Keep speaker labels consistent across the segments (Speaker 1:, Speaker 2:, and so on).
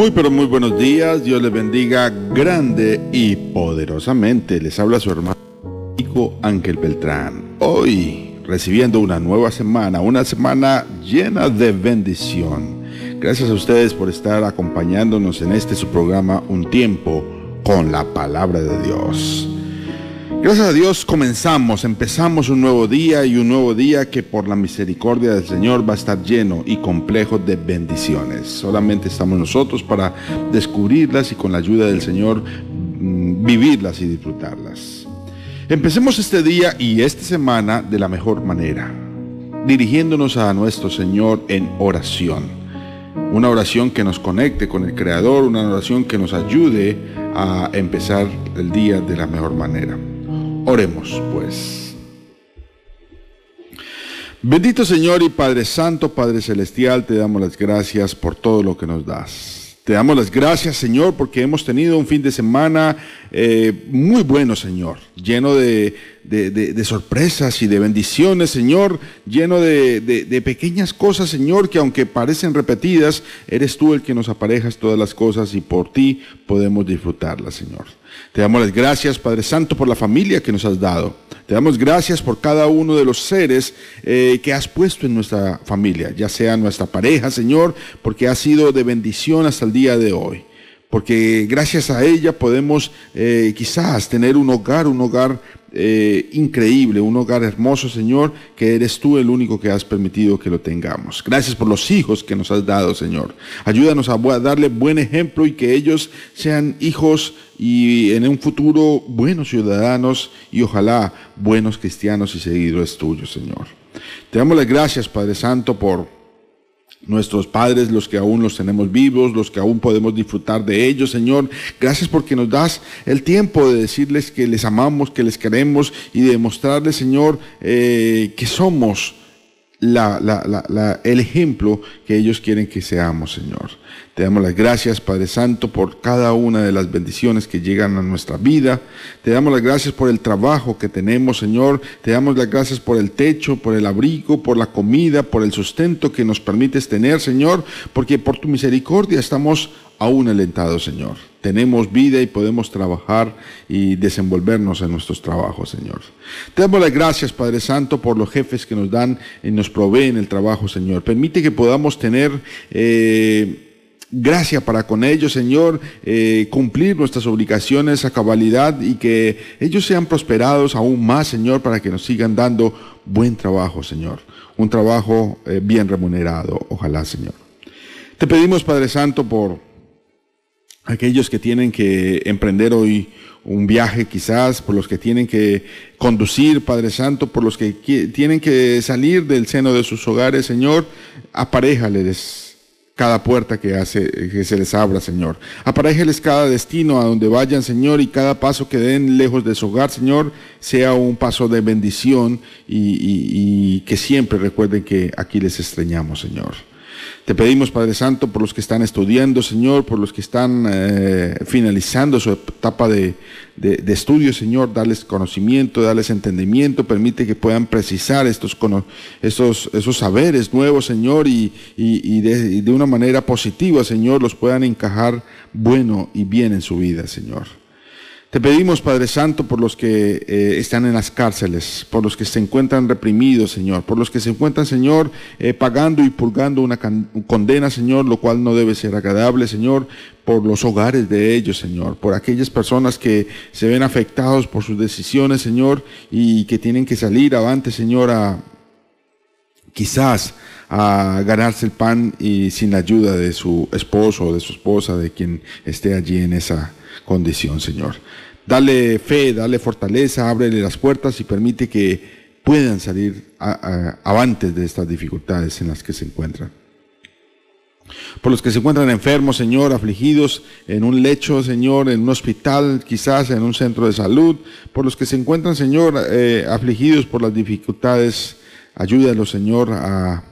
Speaker 1: Muy pero muy buenos días, Dios les bendiga grande y poderosamente. Les habla su hermano Ángel Beltrán. Hoy recibiendo una nueva semana, una semana llena de bendición. Gracias a ustedes por estar acompañándonos en este su programa Un tiempo con la palabra de Dios. Gracias a Dios comenzamos, empezamos un nuevo día y un nuevo día que por la misericordia del Señor va a estar lleno y complejo de bendiciones. Solamente estamos nosotros para descubrirlas y con la ayuda del Señor mm, vivirlas y disfrutarlas. Empecemos este día y esta semana de la mejor manera, dirigiéndonos a nuestro Señor en oración. Una oración que nos conecte con el Creador, una oración que nos ayude a empezar el día de la mejor manera. Oremos pues. Bendito Señor y Padre Santo, Padre Celestial, te damos las gracias por todo lo que nos das. Te damos las gracias, Señor, porque hemos tenido un fin de semana eh, muy bueno, Señor, lleno de, de, sorpresas y de bendiciones, Señor, lleno de, pequeñas cosas, Señor, que aunque parecen repetidas, eres tú el que nos aparejas todas las cosas y por ti podemos disfrutarlas, Señor. Te damos las gracias, Padre Santo, por la familia que nos has dado. Te damos gracias por cada uno de los seres eh, que has puesto en nuestra familia, ya sea nuestra pareja, Señor, porque ha sido de bendición hasta el día de hoy. Porque gracias a ella podemos eh, quizás tener un hogar, un hogar eh, increíble, un hogar hermoso, Señor, que eres tú el único que has permitido que lo tengamos. Gracias por los hijos que nos has dado, Señor. Ayúdanos a darle buen ejemplo y que ellos sean hijos y en un futuro buenos ciudadanos y ojalá buenos cristianos y seguidores tuyos, Señor. Te damos las gracias, Padre Santo, por nuestros padres, los que aún los tenemos vivos, los que aún podemos disfrutar de ellos, Señor. Gracias porque nos das el tiempo de decirles que les amamos, que les queremos y de mostrarles, Señor, eh, que somos el ejemplo que ellos quieren que seamos, Señor. Te damos las gracias, Padre Santo, por cada una de las bendiciones que llegan a nuestra vida. Te damos las gracias por el trabajo que tenemos, Señor. Te damos las gracias por el techo, por el abrigo, por la comida, por el sustento que nos permites tener, Señor, porque por tu misericordia estamos aún alentados, Señor. Tenemos vida y podemos trabajar y desenvolvernos en nuestros trabajos, Señor. Te damos las gracias, Padre Santo, por los jefes que nos dan y nos proveen el trabajo, Señor. Permite que podamos tener... Eh, gracia para con ellos, Señor, eh, cumplir nuestras obligaciones a cabalidad y que ellos sean prosperados aún más, Señor, para que nos sigan dando buen trabajo, Señor. Un trabajo eh, bien remunerado, ojalá, Señor. Te pedimos, Padre Santo, por aquellos que tienen que emprender hoy un viaje quizás, por los que tienen que conducir, Padre Santo, por los que tienen que salir del seno de sus hogares, Señor, aparejales cada puerta que, hace, que se les abra, Señor. Aparéjeles cada destino a donde vayan, Señor, y cada paso que den lejos de su hogar, Señor, sea un paso de bendición y, y que siempre recuerden que aquí les extrañamos, Señor. Te pedimos, Padre Santo, por los que están estudiando, Señor, por los que están eh, finalizando su etapa de, estudio, Señor, darles conocimiento, darles entendimiento, permite que puedan precisar estos, estos esos saberes nuevos, Señor, y, de, de una manera positiva, Señor, los puedan encajar bueno y bien en su vida, Señor. Te pedimos, Padre Santo, por los que eh, están en las cárceles, por los que se encuentran reprimidos, Señor, por los que se encuentran, Señor, eh, pagando y purgando una condena, Señor, lo cual no debe ser agradable, Señor, por los hogares de ellos, Señor, por aquellas personas que se ven afectados por sus decisiones, Señor, y que tienen que salir avante, Señor, a quizás a ganarse el pan y sin la ayuda de su esposo o de su esposa, de quien esté allí en esa condición, Señor. Dale fe, dale fortaleza, ábrele las puertas y permite que puedan salir avantes de estas dificultades en las que se encuentran. Por los que se encuentran enfermos, Señor, afligidos en un lecho, Señor, en un hospital, quizás en un centro de salud. Por los que se encuentran, Señor, eh, afligidos por las dificultades, ayúdalos, Señor, a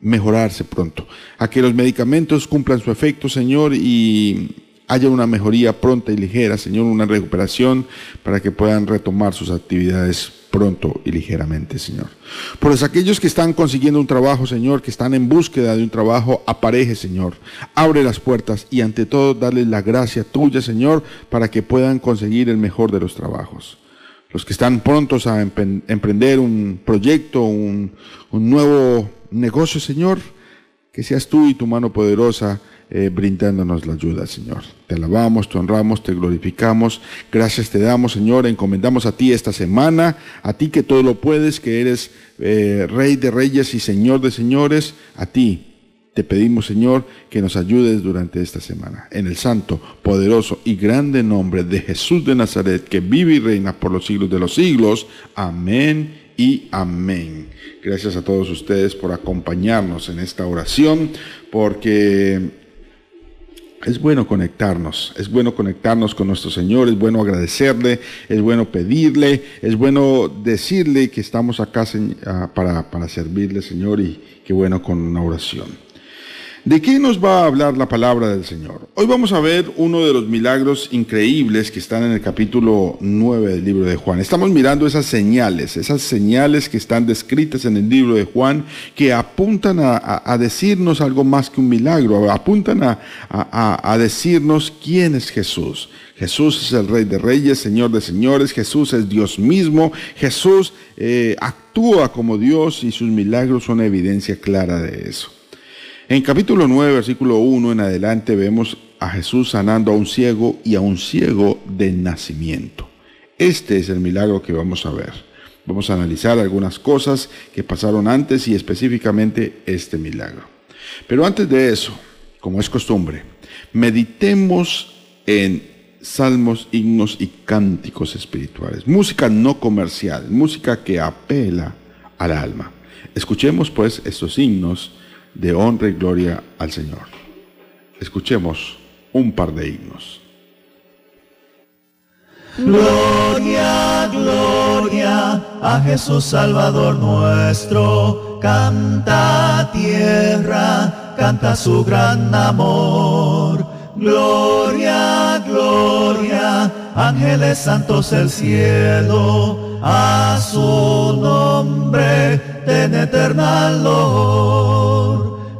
Speaker 1: mejorarse pronto. A que los medicamentos cumplan su efecto, Señor, y haya una mejoría pronta y ligera, Señor, una recuperación para que puedan retomar sus actividades pronto y ligeramente, Señor. Por los aquellos que están consiguiendo un trabajo, Señor, que están en búsqueda de un trabajo, apareje, Señor. Abre las puertas y ante todo darles la gracia tuya, Señor, para que puedan conseguir el mejor de los trabajos. Los que están prontos a emprender un proyecto, un nuevo negocio, Señor, que seas tú y tu mano poderosa eh, brindándonos la ayuda, Señor. Te alabamos, te honramos, te glorificamos. Gracias te damos, Señor. Encomendamos a ti esta semana, a ti que todo lo puedes, que eres eh, Rey de Reyes y Señor de Señores. A ti te pedimos, Señor, que nos ayudes durante esta semana. En el santo, poderoso y grande nombre de Jesús de Nazaret, que vive y reina por los siglos de los siglos. Amén y amén. Gracias a todos ustedes por acompañarnos en esta oración, porque es bueno conectarnos, es bueno conectarnos con nuestro Señor, es bueno agradecerle, es bueno pedirle, es bueno decirle que estamos acá ah, para, para servirle, Señor, y qué bueno con una oración. ¿De qué nos va a hablar la palabra del Señor? Hoy vamos a ver uno de los milagros increíbles que están en el capítulo 9 del libro de Juan. Estamos mirando esas señales, esas señales que están descritas en el libro de Juan, que apuntan a, decirnos algo más que un milagro, apuntan a, decirnos quién es Jesús. Jesús es el Rey de Reyes, Señor de Señores, Jesús es Dios mismo, Jesús eh, actúa como Dios y sus milagros son evidencia clara de eso. En capítulo 9, versículo 1 en adelante vemos a Jesús sanando a un ciego y a un ciego de nacimiento. Este es el milagro que vamos a ver. Vamos a analizar algunas cosas que pasaron antes y específicamente este milagro. Pero antes de eso, como es costumbre, meditemos en salmos, himnos y cánticos espirituales. Música no comercial, música que apela al alma. Escuchemos pues estos himnos de honra y gloria al Señor. Escuchemos un par de himnos.
Speaker 2: Gloria, gloria a Jesús Salvador nuestro. Canta tierra, canta su gran amor. Gloria, gloria, ángeles santos el cielo, a su nombre ten eterna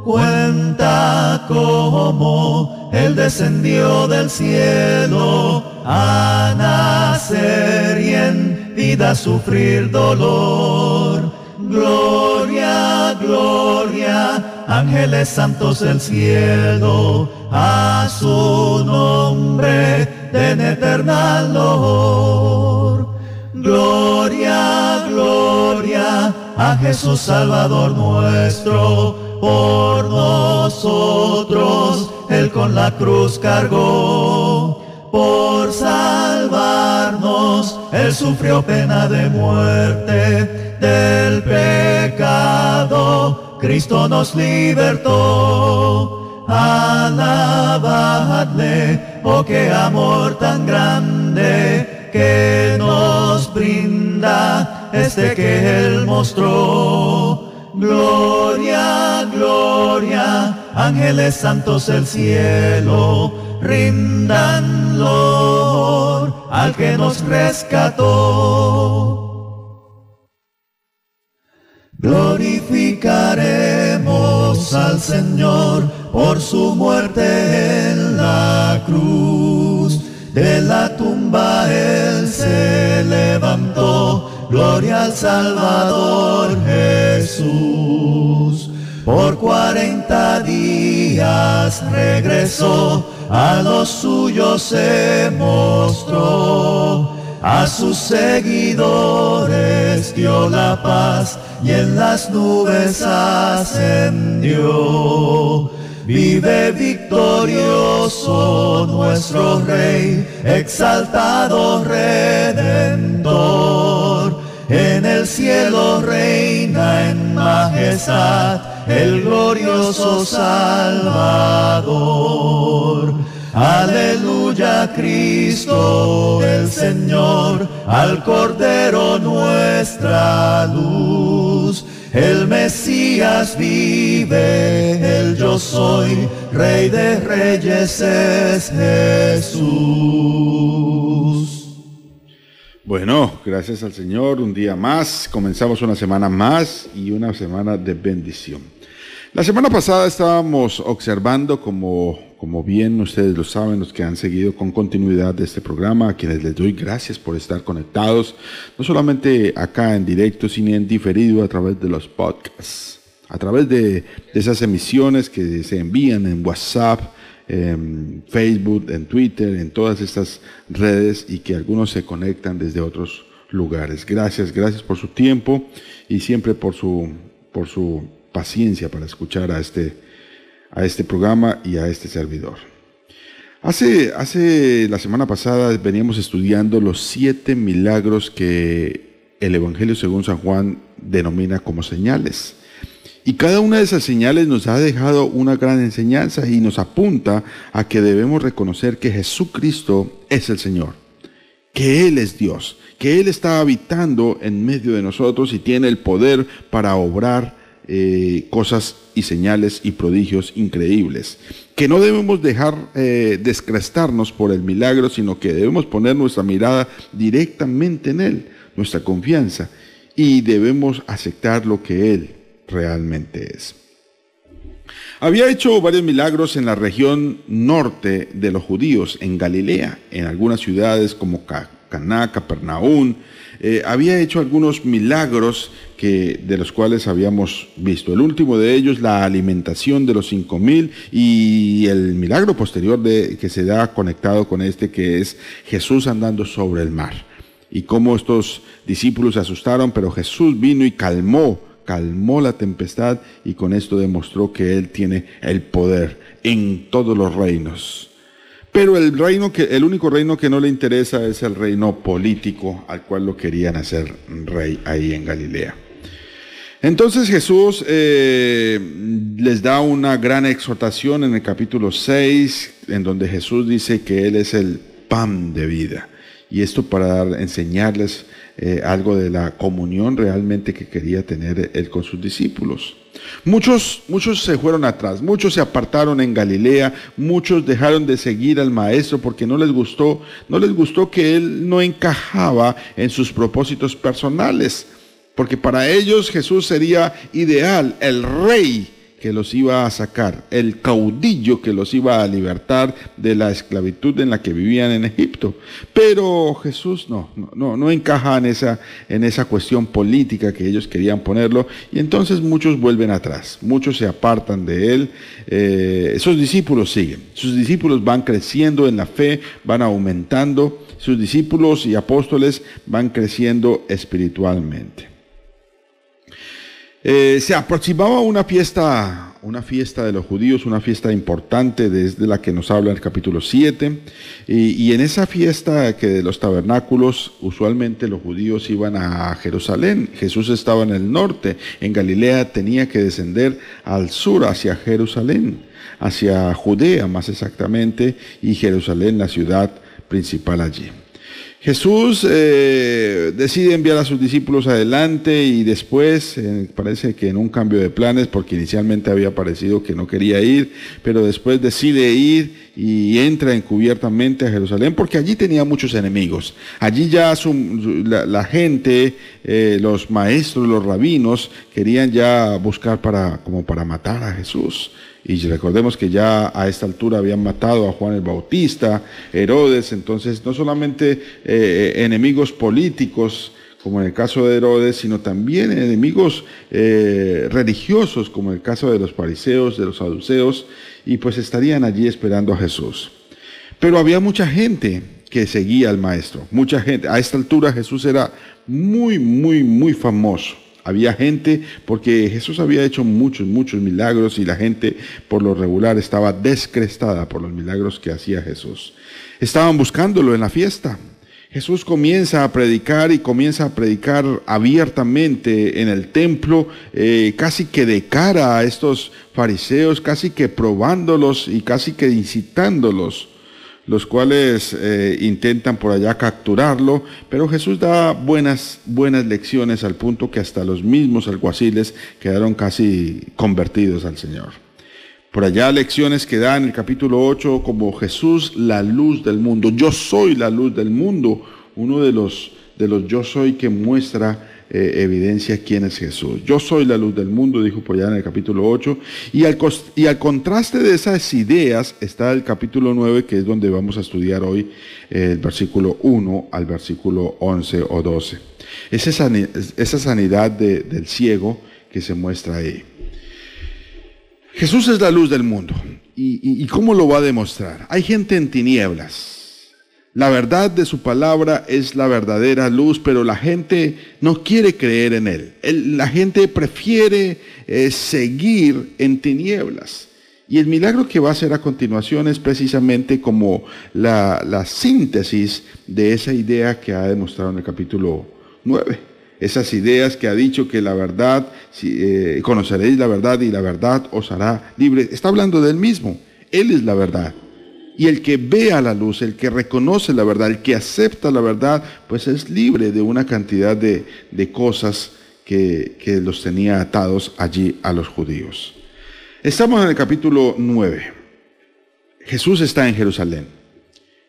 Speaker 2: Cuenta cómo Él descendió del cielo a nacer y en vida sufrir dolor. Gloria, gloria, ángeles santos del cielo, a su nombre den eterna Gloria, gloria a Jesús Salvador nuestro por nosotros, Él con la cruz cargó. Por salvarnos, Él sufrió pena de muerte del pecado. Cristo nos libertó. Alabadle, oh qué amor tan grande que nos brinda este que Él mostró Gloria, gloria, ángeles santos del cielo, rindan al que nos rescató. Glorificaremos al Señor por su muerte en la cruz, de la tumba dio, gloria al Salvador Jesús. Por cuarenta días regresó, a los suyos se mostró, a sus seguidores dio la paz y en las nubes ascendió. Vive victorioso nuestro Rey, exaltado Redentor. En el cielo reina en majestad el glorioso Salvador. Aleluya Cristo el Señor, al Cordero nuestra luz. El Mesías vive, el yo soy, Rey de Reyes es Jesús.
Speaker 1: Bueno, gracias al Señor, un día más, comenzamos una semana más y una semana de bendición. La semana pasada estábamos observando, como, como bien ustedes lo saben, los que han seguido con continuidad de este programa, a quienes les doy gracias por estar conectados, no solamente acá en directo, sino en diferido a través de los podcasts, a través de, de esas emisiones que se envían en WhatsApp, en Facebook, en Twitter, en todas estas redes y que algunos se conectan desde otros lugares. Gracias, gracias por su tiempo y siempre por su, por su paciencia para escuchar a este, a este programa y a este servidor. Hace, hace la semana pasada veníamos estudiando los siete milagros que el Evangelio según San Juan denomina como señales. Y cada una de esas señales nos ha dejado una gran enseñanza y nos apunta a que debemos reconocer que Jesucristo es el Señor, que Él es Dios, que Él está habitando en medio de nosotros y tiene el poder para obrar eh, cosas y señales y prodigios increíbles. Que no debemos dejar eh, descrestarnos por el milagro, sino que debemos poner nuestra mirada directamente en Él, nuestra confianza, y debemos aceptar lo que Él realmente es. Había hecho varios milagros en la región norte de los judíos, en Galilea, en algunas ciudades como Caná, Capernaum. Eh, había hecho algunos milagros que, de los cuales habíamos visto. El último de ellos, la alimentación de los cinco mil y el milagro posterior de, que se da conectado con este, que es Jesús andando sobre el mar. Y cómo estos discípulos se asustaron, pero Jesús vino y calmó calmó la tempestad y con esto demostró que Él tiene el poder en todos los reinos. Pero el reino que, el único reino que no le interesa es el reino político al cual lo querían hacer rey ahí en Galilea. Entonces Jesús eh, les da una gran exhortación en el capítulo 6, en donde Jesús dice que Él es el pan de vida. Y esto para enseñarles eh, algo de la comunión realmente que quería tener él con sus discípulos. Muchos, muchos se fueron atrás, muchos se apartaron en Galilea, muchos dejaron de seguir al maestro porque no les gustó, no les gustó que él no encajaba en sus propósitos personales, porque para ellos Jesús sería ideal, el rey que los iba a sacar, el caudillo que los iba a libertar de la esclavitud en la que vivían en Egipto. Pero Jesús no, no, no encaja en esa, en esa cuestión política que ellos querían ponerlo y entonces muchos vuelven atrás, muchos se apartan de él, eh, esos discípulos siguen, sus discípulos van creciendo en la fe, van aumentando, sus discípulos y apóstoles van creciendo espiritualmente. Eh, se aproximaba una fiesta, una fiesta de los judíos, una fiesta importante desde la que nos habla el capítulo 7. Y, en esa fiesta que de los tabernáculos, usualmente los judíos iban a Jerusalén. Jesús estaba en el norte, en Galilea tenía que descender al sur, hacia Jerusalén, hacia Judea más exactamente, y Jerusalén, la ciudad principal allí. Jesús eh, decide enviar a sus discípulos adelante y después, eh, parece que en un cambio de planes, porque inicialmente había parecido que no quería ir, pero después decide ir y entra encubiertamente a Jerusalén porque allí tenía muchos enemigos. Allí ya la, gente, eh, los maestros, los rabinos, querían ya buscar para, como para matar a Jesús. Y recordemos que ya a esta altura habían matado a Juan el Bautista, Herodes, entonces no solamente eh, enemigos políticos como en el caso de Herodes, sino también enemigos eh, religiosos, como en el caso de los fariseos, de los saduceos, y pues estarían allí esperando a Jesús. Pero había mucha gente que seguía al maestro, mucha gente. A esta altura Jesús era muy, muy, muy famoso. Había gente, porque Jesús había hecho muchos, muchos milagros y la gente por lo regular estaba descrestada por los milagros que hacía Jesús. Estaban buscándolo en la fiesta. Jesús comienza a predicar y comienza a predicar abiertamente en el templo, eh, casi que de cara a estos fariseos, casi que probándolos y casi que incitándolos los cuales eh, intentan por allá capturarlo, pero Jesús da buenas, buenas lecciones al punto que hasta los mismos alguaciles quedaron casi convertidos al Señor. Por allá lecciones que da en el capítulo 8 como Jesús la luz del mundo. Yo soy la luz del mundo. Uno de los, de los yo soy que muestra eh, evidencia quién es Jesús. Yo soy la luz del mundo, dijo por en el capítulo 8. Y al, y al contraste de esas ideas está el capítulo 9, que es donde vamos a estudiar hoy el versículo 1 al versículo 11 o 12. Es esa, esa sanidad del ciego que se muestra ahí. Jesús es la luz del mundo. ¿Y, ¿Y, cómo lo va a demostrar? Hay gente en tinieblas. La verdad de su palabra es la verdadera luz, pero la gente no quiere creer en él. la gente prefiere eh, seguir en tinieblas. Y el milagro que va a hacer a continuación es precisamente como la, síntesis de esa idea que ha demostrado en el capítulo 9. Esas ideas que ha dicho que la verdad, si, eh, conoceréis la verdad y la verdad os hará libre. Está hablando del mismo. Él es la verdad. Y el que ve a la luz, el que reconoce la verdad, el que acepta la verdad, pues es libre de una cantidad de, cosas que, que, los tenía atados allí a los judíos. Estamos en el capítulo 9. Jesús está en Jerusalén.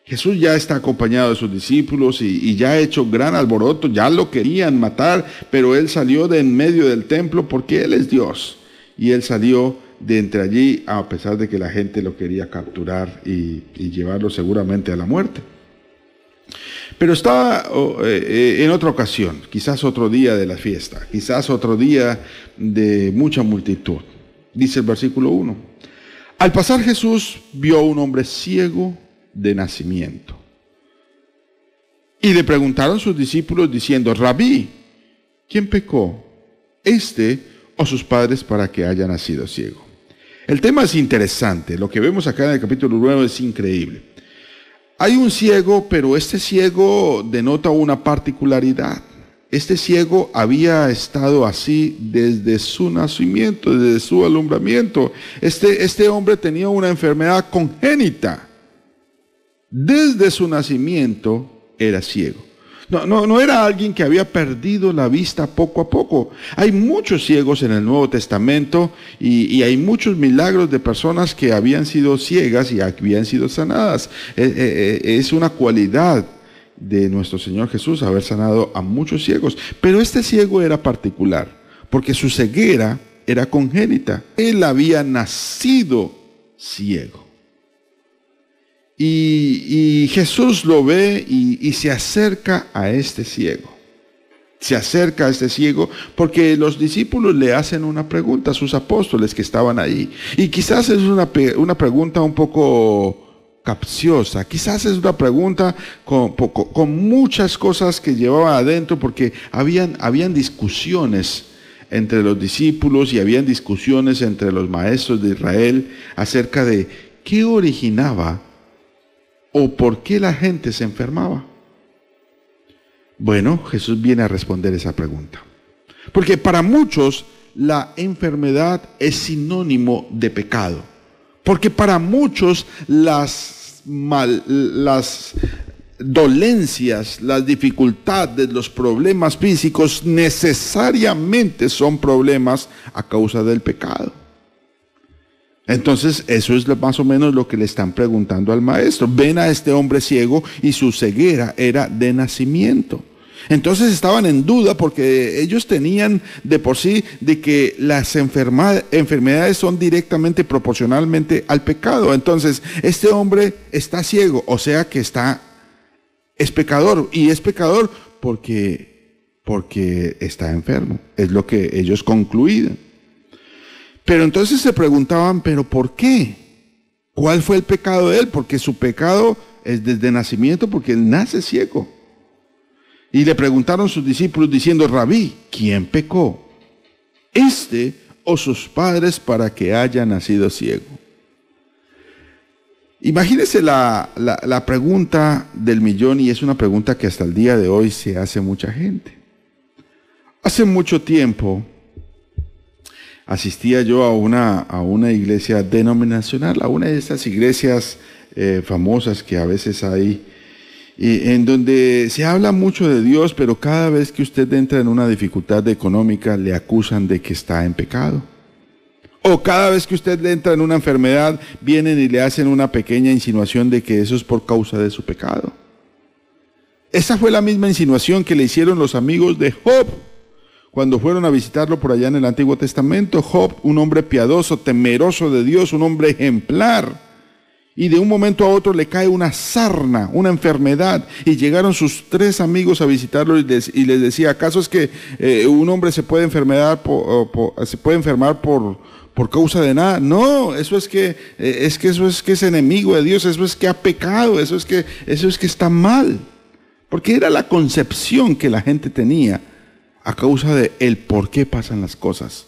Speaker 1: Jesús ya está acompañado de sus discípulos y, y, ya ha hecho gran alboroto, ya lo querían matar, pero él salió de en medio del templo porque él es Dios. Y él salió de entre allí, a pesar de que la gente lo quería capturar y, llevarlo seguramente a la muerte. Pero estaba eh, eh, en otra ocasión, quizás otro día de la fiesta, quizás otro día de mucha multitud. Dice el versículo 1. Al pasar Jesús vio a un hombre ciego de nacimiento. Y le preguntaron sus discípulos diciendo, Rabí, ¿quién pecó? ¿Este o sus padres para que haya nacido ciego? El tema es interesante, lo que vemos acá en el capítulo 9 es increíble. Hay un ciego, pero este ciego denota una particularidad. Este ciego había estado así desde su nacimiento, desde su alumbramiento. Este, este hombre tenía una enfermedad congénita. Desde su nacimiento era ciego. No, no, no era alguien que había perdido la vista poco a poco. Hay muchos ciegos en el Nuevo Testamento y, hay muchos milagros de personas que habían sido ciegas y habían sido sanadas. Eh, eh, eh, es una cualidad de nuestro Señor Jesús haber sanado a muchos ciegos. Pero este ciego era particular, porque su ceguera era congénita. Él había nacido ciego. Y, Jesús lo ve y, se acerca a este ciego. Se acerca a este ciego porque los discípulos le hacen una pregunta a sus apóstoles que estaban ahí. Y quizás es una, una pregunta un poco capciosa, quizás es una pregunta con, con, muchas cosas que llevaba adentro porque habían, habían discusiones entre los discípulos y habían discusiones entre los maestros de Israel acerca de qué originaba o por qué la gente se enfermaba? Bueno, Jesús viene a responder esa pregunta. Porque para muchos la enfermedad es sinónimo de pecado. Porque para muchos las, dolencias, las dificultades, los problemas físicos necesariamente son problemas a causa del pecado. Entonces, eso es más o menos lo que le están preguntando al maestro. Ven a este hombre ciego y su ceguera era de nacimiento. Entonces estaban en duda porque ellos tenían de por sí de que las enfermedades son directamente proporcionalmente al pecado. Entonces, este hombre está ciego, o sea que está, es pecador. Y es pecador porque porque está enfermo. Es lo que ellos concluían. Pero entonces se preguntaban, ¿pero por qué? ¿Cuál fue el pecado de él? Porque su pecado es desde nacimiento, porque él nace ciego. Y le preguntaron sus discípulos diciendo, Rabí, ¿quién pecó? ¿Este o sus padres para que haya nacido ciego? Imagínese la, la, pregunta del millón y es una pregunta que hasta el día de hoy se hace mucha gente. Hace mucho tiempo asistía yo a una, a una iglesia denominacional, a una de esas iglesias eh, famosas que a veces hay, en donde se habla mucho de Dios, pero cada vez que usted entra en una dificultad económica le acusan de que está en pecado. O cada vez que usted entra en una enfermedad, vienen y le hacen una pequeña insinuación de que eso es por causa de su pecado. Esa fue la misma insinuación que le hicieron los amigos de Job cuando fueron a visitarlo por allá en el Antiguo Testamento. Job, un hombre piadoso, temeroso de Dios, un hombre ejemplar. Y de un momento a otro le cae una sarna, una enfermedad. Y llegaron sus tres amigos a visitarlo y les, decía, ¿acaso es que eh, un hombre se puede, enfermedad se puede enfermar por, por causa de nada. No, eso es que, eh, es que eso es que es enemigo de Dios, eso es que ha pecado, eso es que, eso es que está mal. Porque era la concepción que la gente tenía a causa de el por qué pasan las cosas.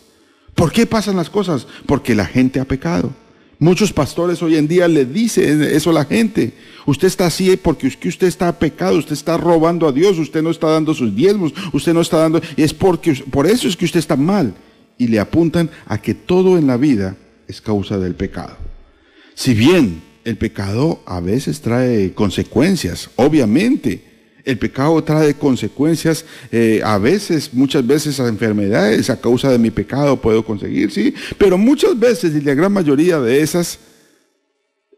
Speaker 1: ¿Por qué pasan las cosas? Porque la gente ha pecado. Muchos pastores hoy en día le dicen eso a la gente. Usted está así porque usted está pecado, usted está robando a Dios, usted no está dando sus diezmos, usted no está dando... Es porque, por eso es que usted está mal y le apuntan a que todo en la vida es causa del pecado. Si bien el pecado a veces trae consecuencias, obviamente, el pecado trae consecuencias, eh, a veces, muchas veces a enfermedades a causa de mi pecado puedo conseguir, sí, pero muchas veces y la gran mayoría de esas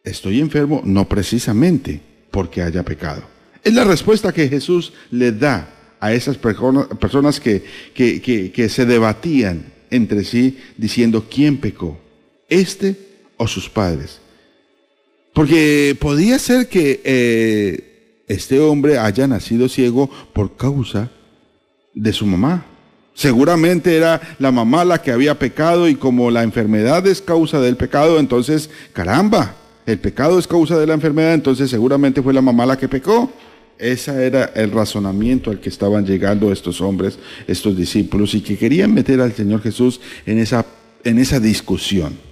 Speaker 1: estoy enfermo no precisamente porque haya pecado. Es la respuesta que Jesús le da a esas personas que, se debatían entre sí diciendo quién pecó, este o sus padres. Porque podía ser que eh, este hombre haya nacido ciego por causa de su mamá. Seguramente era la mamá la que había pecado y como la enfermedad es causa del pecado, entonces, caramba, el pecado es causa de la enfermedad, entonces seguramente fue la mamá la que pecó. Ese era el razonamiento al que estaban llegando estos hombres, estos discípulos, y que querían meter al Señor Jesús en esa, en esa discusión.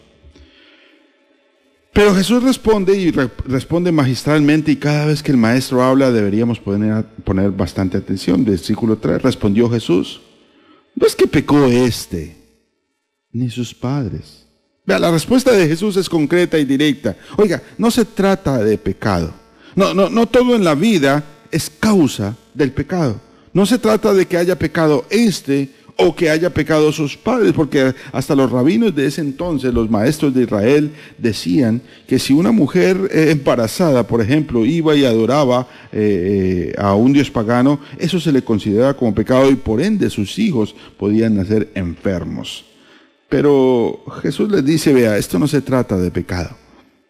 Speaker 1: Pero Jesús responde y responde magistralmente y cada vez que el maestro habla deberíamos poner, poner bastante atención. Versículo 3, respondió Jesús, no es que pecó este, ni sus padres. Vea, la respuesta de Jesús es concreta y directa. Oiga, no se trata de pecado. No, no, no todo en la vida es causa del pecado. No se trata de que haya pecado este o que haya pecado sus padres, porque hasta los rabinos de ese entonces, los maestros de Israel, decían que si una mujer eh, embarazada, por ejemplo, iba y adoraba eh, eh, a un dios pagano, eso se le consideraba como pecado y por ende sus hijos podían nacer enfermos. Pero Jesús les dice, vea, esto no se trata de pecado.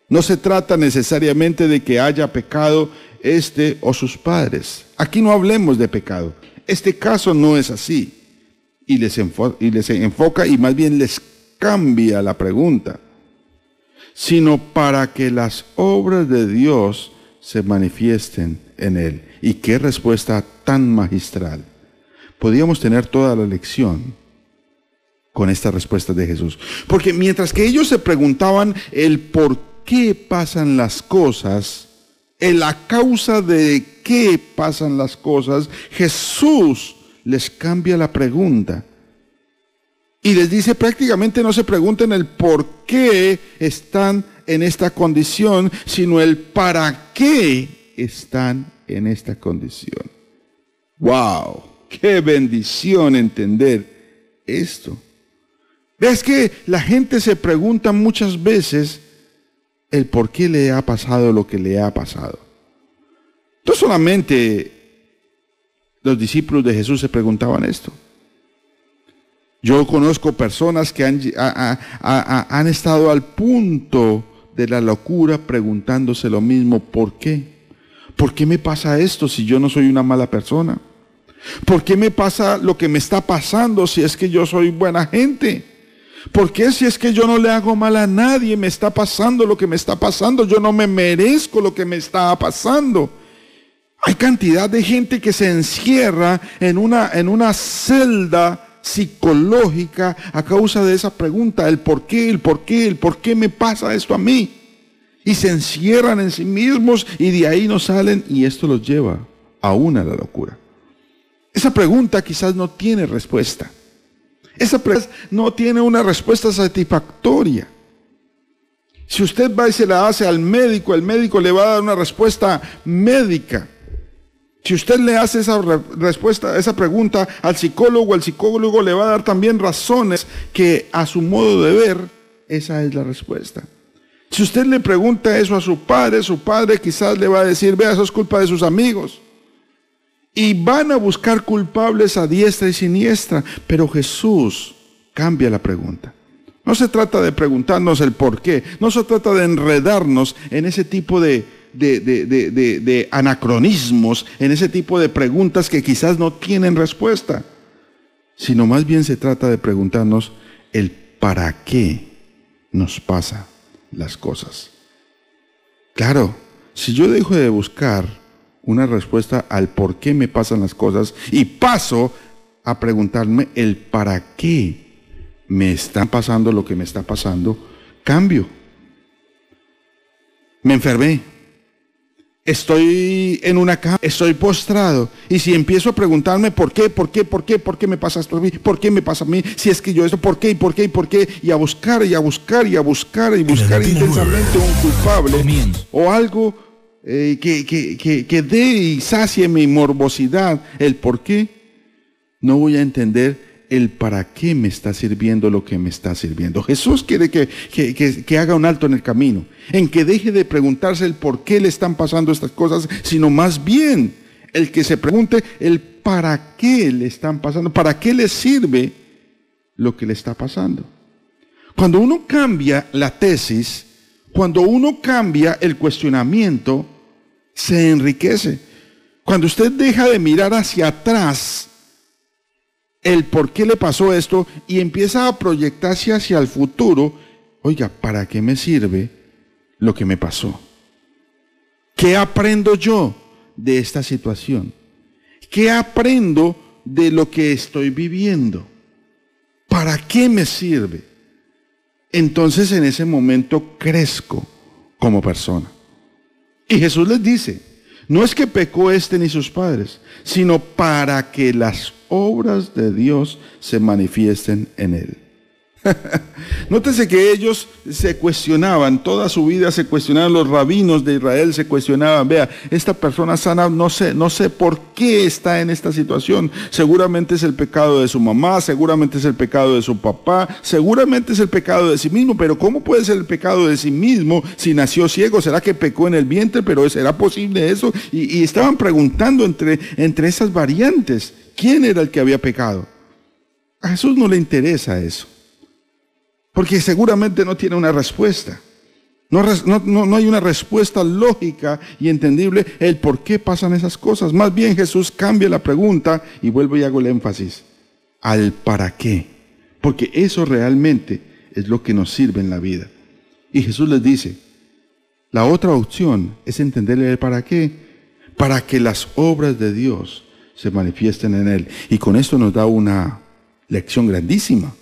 Speaker 1: No se trata necesariamente de que haya pecado este o sus padres. Aquí no hablemos de pecado. Este caso no es así. Y les, enfoca y más bien les cambia la pregunta, sino para que las obras de Dios se manifiesten en él. Y qué respuesta tan magistral. Podíamos tener toda la lección con esta respuesta de Jesús. Porque mientras que ellos se preguntaban el por qué pasan las cosas, en la causa de qué pasan las cosas, Jesús les cambia la pregunta. Y les dice prácticamente no se pregunten el por qué están en esta condición, sino el para qué están en esta condición. ¡Wow! ¡Qué bendición entender esto! Ves que la gente se pregunta muchas veces el por qué le ha pasado lo que le ha pasado. No solamente los discípulos de Jesús se preguntaban esto. Yo conozco personas que han, han estado al punto de la locura preguntándose lo mismo, ¿por qué? ¿Por qué me pasa esto si yo no soy una mala persona? ¿Por qué me pasa lo que me está pasando si es que yo soy buena gente? ¿Por qué si es que yo no le hago mal a nadie me está pasando lo que me está pasando? Yo no me merezco lo que me está pasando. Hay cantidad de gente que se encierra en una, en una celda psicológica a causa de esa pregunta, el por qué, el por qué, el por qué me pasa esto a mí. Y se encierran en sí mismos y de ahí no salen y esto los lleva a la locura. Esa pregunta quizás no tiene respuesta. Esa pregunta no tiene una respuesta satisfactoria. Si usted va y se la hace al médico, el médico le va a dar una respuesta médica. Si usted le hace esa respuesta, esa pregunta al psicólogo, el psicólogo le va a dar también razones que a su modo de ver, esa es la respuesta. Si usted le pregunta eso a su padre, su padre quizás le va a decir, vea, eso es culpa de sus amigos. Y van a buscar culpables a diestra y siniestra, pero Jesús cambia la pregunta. No se trata de preguntarnos el por qué, no se trata de enredarnos en ese tipo de, de, anacronismos, en ese tipo de preguntas que quizás no tienen respuesta, sino más bien se trata de preguntarnos el para qué nos pasa las cosas. Claro, si yo dejo de buscar una respuesta al por qué me pasan las cosas y paso a preguntarme el para qué me está pasando lo que me está pasando, cambio. Me enfermé, estoy en una cama, estoy postrado. Y si empiezo a preguntarme por qué, por qué, por qué, por qué me pasa esto a mí, por qué me pasa a mí, si es que yo esto, por qué, y por qué, y por qué, y a buscar, y a buscar, y a buscar, y buscar intensamente un culpable o algo eh, que, que, que dé y sacie mi morbosidad, el por qué, no voy a entender el para qué me está sirviendo lo que me está sirviendo. Jesús quiere que, que, haga un alto en el camino, en que deje de preguntarse el por qué le están pasando estas cosas, sino más bien el que se pregunte el para qué le están pasando, para qué le sirve lo que le está pasando. Cuando uno cambia la tesis, cuando uno cambia el cuestionamiento, se enriquece. Cuando usted deja de mirar hacia atrás, el por qué le pasó esto y empieza a proyectarse hacia el futuro, oiga, ¿para qué me sirve lo que me pasó? ¿Qué aprendo yo de esta situación? ¿Qué aprendo de lo que estoy viviendo? ¿Para qué me sirve? Entonces en ese momento crezco como persona. Y Jesús les dice, no es que pecó este ni sus padres, sino para que las obras de Dios se manifiesten en él. Nótese que ellos se cuestionaban, toda su vida se cuestionaban, los rabinos de Israel se cuestionaban, vea, esta persona sana, no sé, no sé por qué está en esta situación. Seguramente es el pecado de su mamá, seguramente es el pecado de su papá, seguramente es el pecado de sí mismo, pero ¿cómo puede ser el pecado de sí mismo si nació ciego? ¿Será que pecó en el vientre? Pero ¿será posible eso? Y, y estaban preguntando entre, entre esas variantes, ¿quién era el que había pecado? A Jesús no le interesa eso. Porque seguramente no tiene una respuesta. No, no, hay una respuesta lógica y entendible el por qué pasan esas cosas. Más bien Jesús cambia la pregunta y vuelvo y hago el énfasis al para qué. Porque eso realmente es lo que nos sirve en la vida. Y Jesús les dice, la otra opción es entenderle el para qué, para que las obras de Dios se manifiesten en Él. Y con esto nos da una lección grandísima.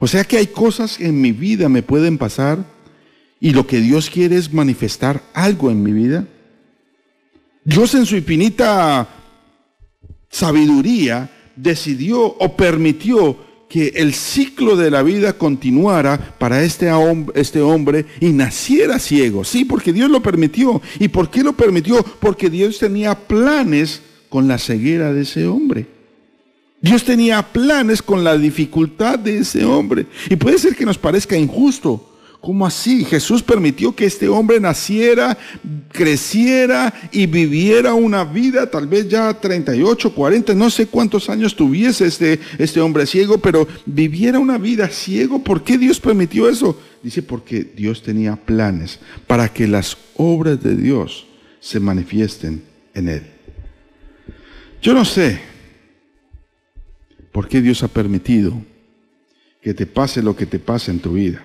Speaker 1: O sea que hay cosas que en mi vida me pueden pasar y lo que Dios quiere es manifestar algo en mi vida. Dios en su infinita sabiduría decidió o permitió que el ciclo de la vida continuara para este, este hombre y naciera ciego. Sí, porque Dios lo permitió. ¿Y por qué lo permitió? Porque Dios tenía planes con la ceguera de ese hombre. Dios tenía planes con la dificultad de ese hombre. Y puede ser que nos parezca injusto. ¿Cómo así? Jesús permitió que este hombre naciera, creciera y viviera una vida, tal vez ya 38, 40, no sé cuántos años tuviese este, este hombre ciego, pero viviera una vida ciego. ¿Por qué Dios permitió eso? Dice porque Dios tenía planes para que las obras de Dios se manifiesten en él. Yo no sé por qué Dios ha permitido que te pase lo que te pase en tu vida.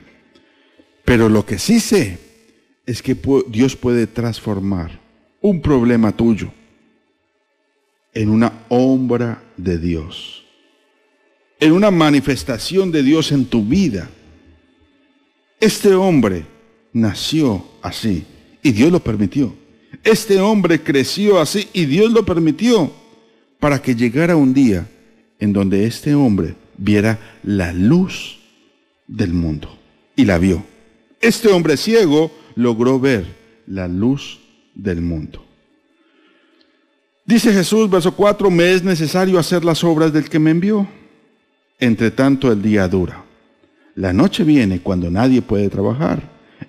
Speaker 1: Pero lo que sí sé es que Dios puede transformar un problema tuyo en una obra de Dios, en una manifestación de Dios en tu vida. Este hombre nació así y Dios lo permitió. Este hombre creció así y Dios lo permitió para que llegara un día en donde este hombre viera la luz del mundo y la vio. Este hombre ciego logró ver la luz del mundo. Dice Jesús, verso 4, me es necesario hacer las obras del que me envió. Entre tanto el día dura. La noche viene cuando nadie puede trabajar.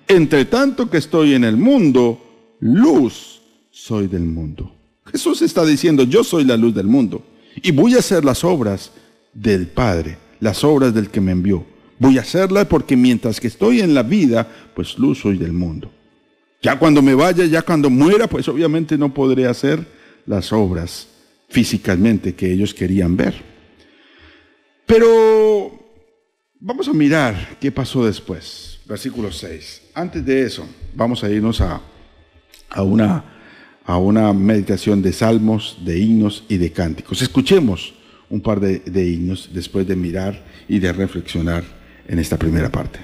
Speaker 1: Entre tanto que estoy en el mundo, luz soy del mundo. Jesús está diciendo, yo soy la luz del mundo y voy a hacer las obras del Padre, las obras del que me envió. Voy a hacerlas porque mientras que estoy en la vida, pues luz soy del mundo. Ya cuando me vaya, ya cuando muera, pues obviamente no podré hacer las obras físicamente que ellos querían ver. Pero vamos a mirar qué pasó después. Versículo 6. Antes de eso, vamos a irnos a, a una a una meditación de salmos, de himnos y de cánticos. Escuchemos un par de, himnos después de mirar y de reflexionar en esta primera parte.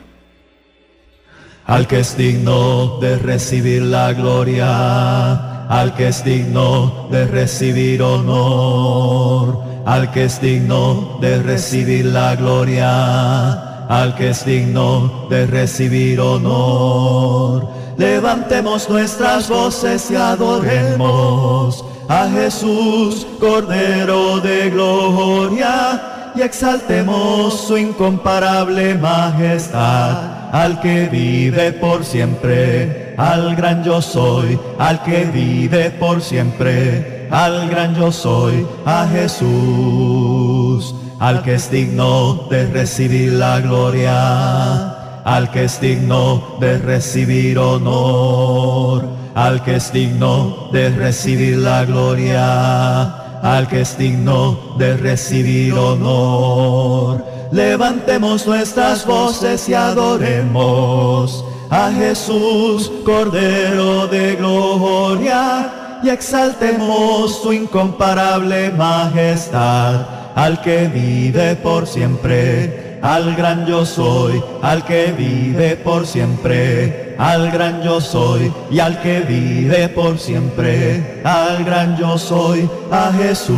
Speaker 2: Al que es digno de recibir la gloria, al que es digno de recibir honor, al que es digno de recibir la gloria, al que es digno de recibir honor levantemos nuestras voces y adoremos a Jesús, Cordero de Gloria, y exaltemos su incomparable majestad, al que vive por siempre, al gran yo soy, al que vive por siempre, al gran yo soy, a Jesús, al que es digno de recibir la gloria al que es digno de recibir honor, al que es digno de recibir la gloria, al que es digno de recibir honor. Levantemos nuestras voces y adoremos a Jesús, Cordero de Gloria, y exaltemos su incomparable majestad, al que vive por siempre al gran yo soy, al que vive por siempre, al gran yo soy y al que vive por siempre, al gran yo soy, a Jesús.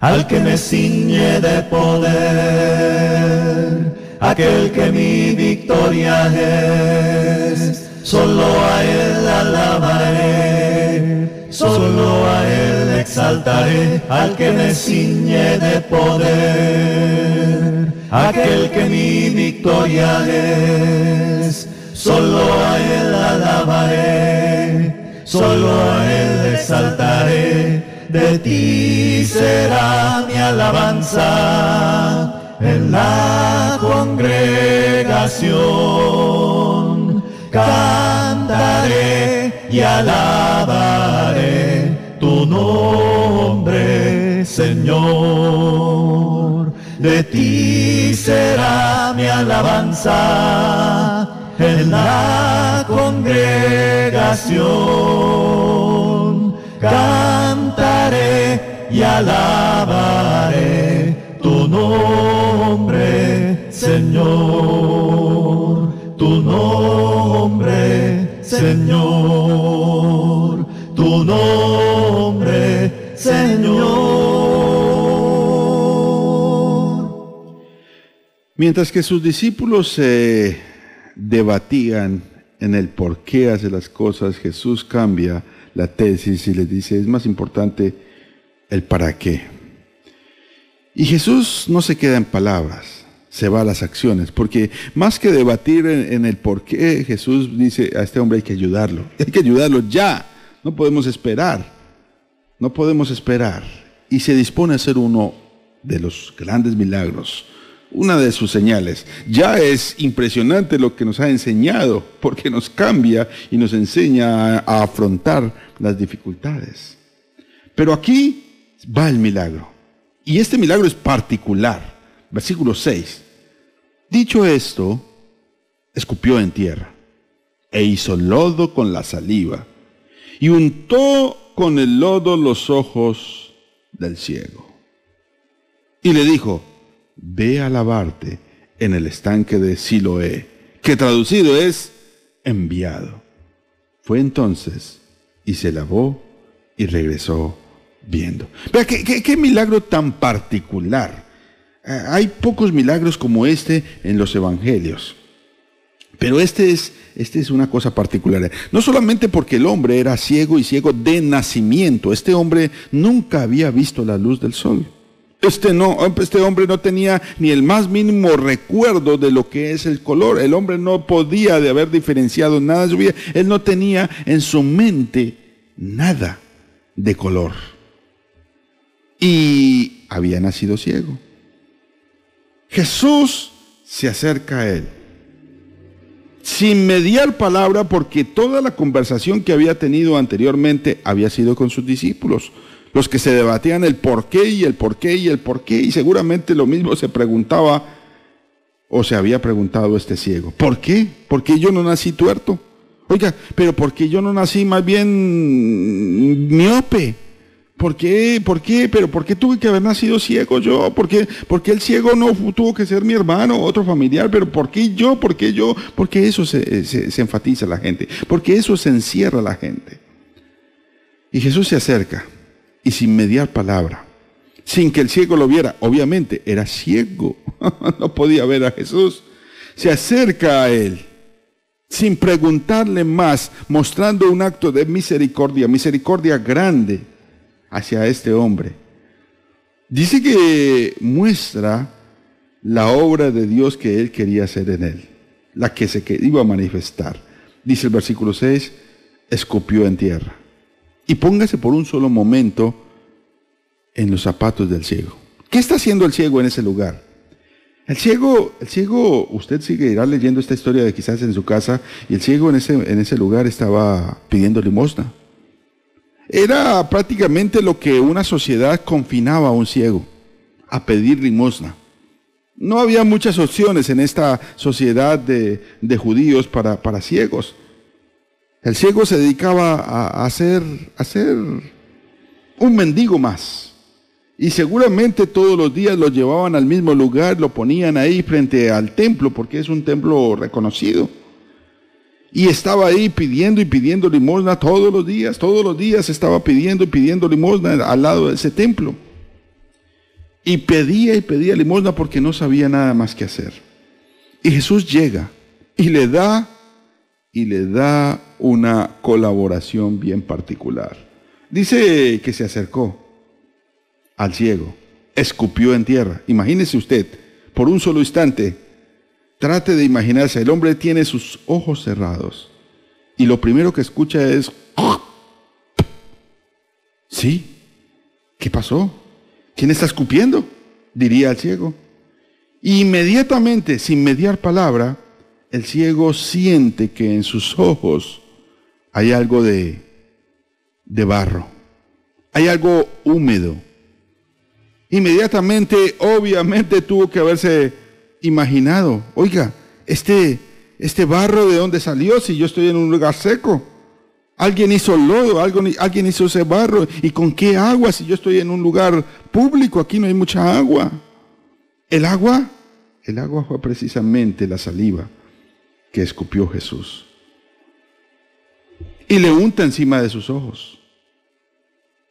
Speaker 2: Al que me ciñe de poder, aquel que mi victoria es, solo a él alabaré, solo a él exaltaré al que me ciñe de poder, aquel que mi victoria es. Solo a él alabaré, solo a él exaltaré, de ti será mi alabanza en la congregación. Cantaré y alabaré tu nombre, Señor. De ti será mi alabanza en la congregación. Cantaré y alabaré tu nombre, Señor. Tu nombre, Señor. Tu nombre
Speaker 1: Mientras que sus discípulos se debatían en el por qué hace las cosas, Jesús cambia la tesis y les dice, es más importante el para qué. Y Jesús no se queda en palabras, se va a las acciones, porque más que debatir en, el por qué, Jesús dice, a este hombre hay que ayudarlo, hay que ayudarlo ya, no podemos esperar, no podemos esperar. Y se dispone a hacer uno de los grandes milagros una de sus señales. Ya es impresionante lo que nos ha enseñado, porque nos cambia y nos enseña a, afrontar las dificultades. Pero aquí va el milagro. Y este milagro es particular. Versículo 6. Dicho esto, escupió en tierra e hizo lodo con la saliva y untó con el lodo los ojos del ciego. Y le dijo, ve a lavarte en el estanque de Siloé, que traducido es enviado. Fue entonces y se lavó y regresó viendo. Vea, qué, milagro tan particular. Eh, Hay pocos milagros como este en los evangelios. Pero este es, este es una cosa particular. No solamente porque el hombre era ciego y ciego de nacimiento. Este hombre nunca había visto la luz del sol. Este, no, este hombre no tenía ni el más mínimo recuerdo de lo que es el color. El hombre no podía de haber diferenciado nada de su vida. Él no tenía en su mente nada de color. Y había nacido ciego. Jesús se acerca a él sin mediar palabra porque toda la conversación que había tenido anteriormente había sido con sus discípulos, los que se debatían el por qué y el por qué y el por qué y seguramente lo mismo se preguntaba o se había preguntado este ciego, ¿por qué? ¿Por qué yo no nací tuerto? Oiga, pero ¿por qué yo no nací más bien miope? ¿Por qué? ¿Por qué? ¿Pero por qué tuve que haber nacido ciego yo? ¿Por qué, por qué el ciego no tuvo que ser mi hermano, otro familiar? ¿Pero por qué yo? ¿Por qué yo? Porque eso se, se- se enfatiza la gente. Porque eso se encierra la gente. Y Jesús se acerca y sin mediar palabra, sin que el ciego lo viera, obviamente era ciego, no podía ver a Jesús, se acerca a él sin preguntarle más, mostrando un acto de misericordia, misericordia grande hacia este hombre. Dice que muestra la obra de Dios que él quería hacer en él, la que se iba a manifestar. Dice el versículo 6, escupió en tierra. Y póngase por un solo momento en los zapatos del ciego. ¿Qué está haciendo el ciego en ese lugar? El ciego, el ciego, usted seguirá leyendo esta historia de quizás en su casa, y el ciego en ese, en ese lugar estaba pidiendo limosna. Era prácticamente lo que una sociedad confinaba a un ciego, a pedir limosna. No había muchas opciones en esta sociedad de, de judíos para, para ciegos. El ciego se dedicaba a, a ser, a ser un mendigo más. Y seguramente todos los días lo llevaban al mismo lugar, lo ponían ahí frente al templo, porque es un templo reconocido. Y estaba ahí pidiendo y pidiendo limosna todos los días, todos los días estaba pidiendo y pidiendo limosna al lado de ese templo. Y pedía y pedía limosna porque no sabía nada más que hacer. Y Jesús llega y le da y le da una colaboración bien particular. Dice que se acercó al ciego, escupió en tierra. Imagínese usted, por un solo instante, trate de imaginarse, el hombre tiene sus ojos cerrados y lo primero que escucha es, ¿sí? ¿Qué pasó? ¿Quién está escupiendo? Diría el ciego. Inmediatamente, sin mediar palabra, el ciego siente que en sus ojos hay algo de, de barro, hay algo húmedo. Inmediatamente, obviamente, tuvo que haberse imaginado, oiga, este, este barro de dónde salió si yo estoy en un lugar seco. Alguien hizo lodo, alguien, hizo ese barro. ¿Y con qué agua si yo estoy en un lugar público? Aquí no hay mucha agua. El agua, el agua fue precisamente la saliva que escupió Jesús. Y le unta encima de sus ojos.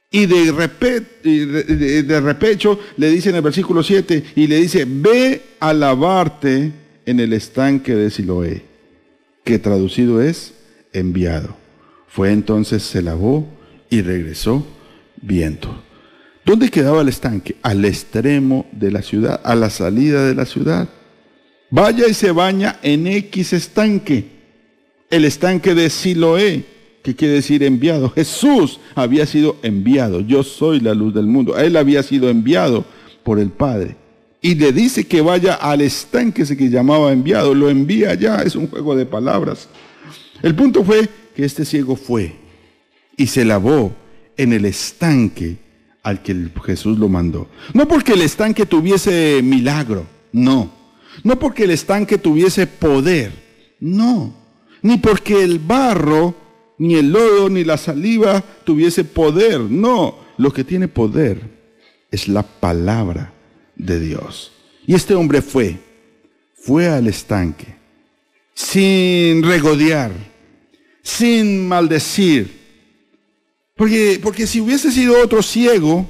Speaker 1: Y de, repe- y de, de- de repecho le dice en el versículo 7, y le dice, ve a lavarte en el estanque de Siloé, que traducido es enviado. Fue entonces, se lavó y regresó viendo. ¿Dónde quedaba el estanque? Al extremo de la ciudad, a la salida de la ciudad. Vaya y se baña en X estanque, el estanque de Siloé, que quiere decir enviado. Jesús había sido enviado, yo soy la luz del mundo. Él había sido enviado por el Padre. Y le dice que vaya al estanque ese que llamaba enviado, lo envía ya, es un juego de palabras. El punto fue que este ciego fue y se lavó en el estanque al que Jesús lo mandó. No porque el estanque tuviese milagro, no. No porque el estanque tuviese poder, no. Ni porque el barro, ni el lodo, ni la saliva tuviese poder, no. Lo que tiene poder es la palabra de Dios. Y este hombre fue, fue al estanque, sin regodear, sin maldecir. Porque, porque si hubiese sido otro ciego,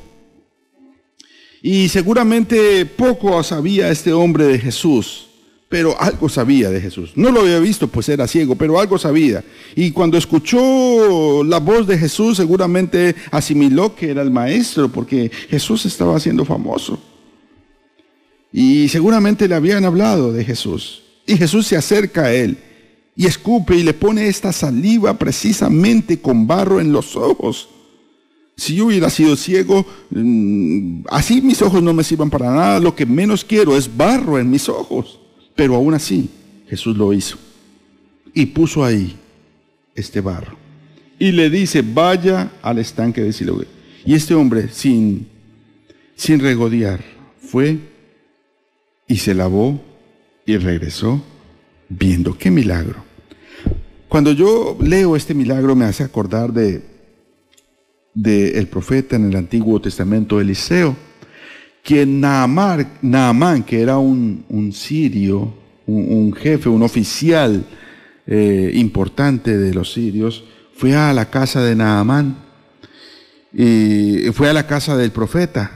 Speaker 1: y seguramente poco sabía este hombre de Jesús, pero algo sabía de Jesús. No lo había visto, pues era ciego, pero algo sabía. Y cuando escuchó la voz de Jesús, seguramente asimiló que era el maestro, porque Jesús estaba siendo famoso. Y seguramente le habían hablado de Jesús. Y Jesús se acerca a él y escupe y le pone esta saliva precisamente con barro en los ojos. Si yo hubiera sido ciego, mm, así mis ojos no me sirvan para nada. Lo que menos quiero es barro en mis ojos. Pero aún así, Jesús lo hizo. Y puso ahí este barro. Y le dice, vaya al estanque de Siloé. Y este hombre, sin, sin regodear, fue y se lavó y regresó viendo qué milagro. Cuando yo leo este milagro me hace acordar de, el profeta en el Antiguo Testamento Eliseo, que Naamán, que era un, sirio, un, un jefe, un oficial eh, importante de los sirios, fue a la casa de Naamán y fue a la casa del profeta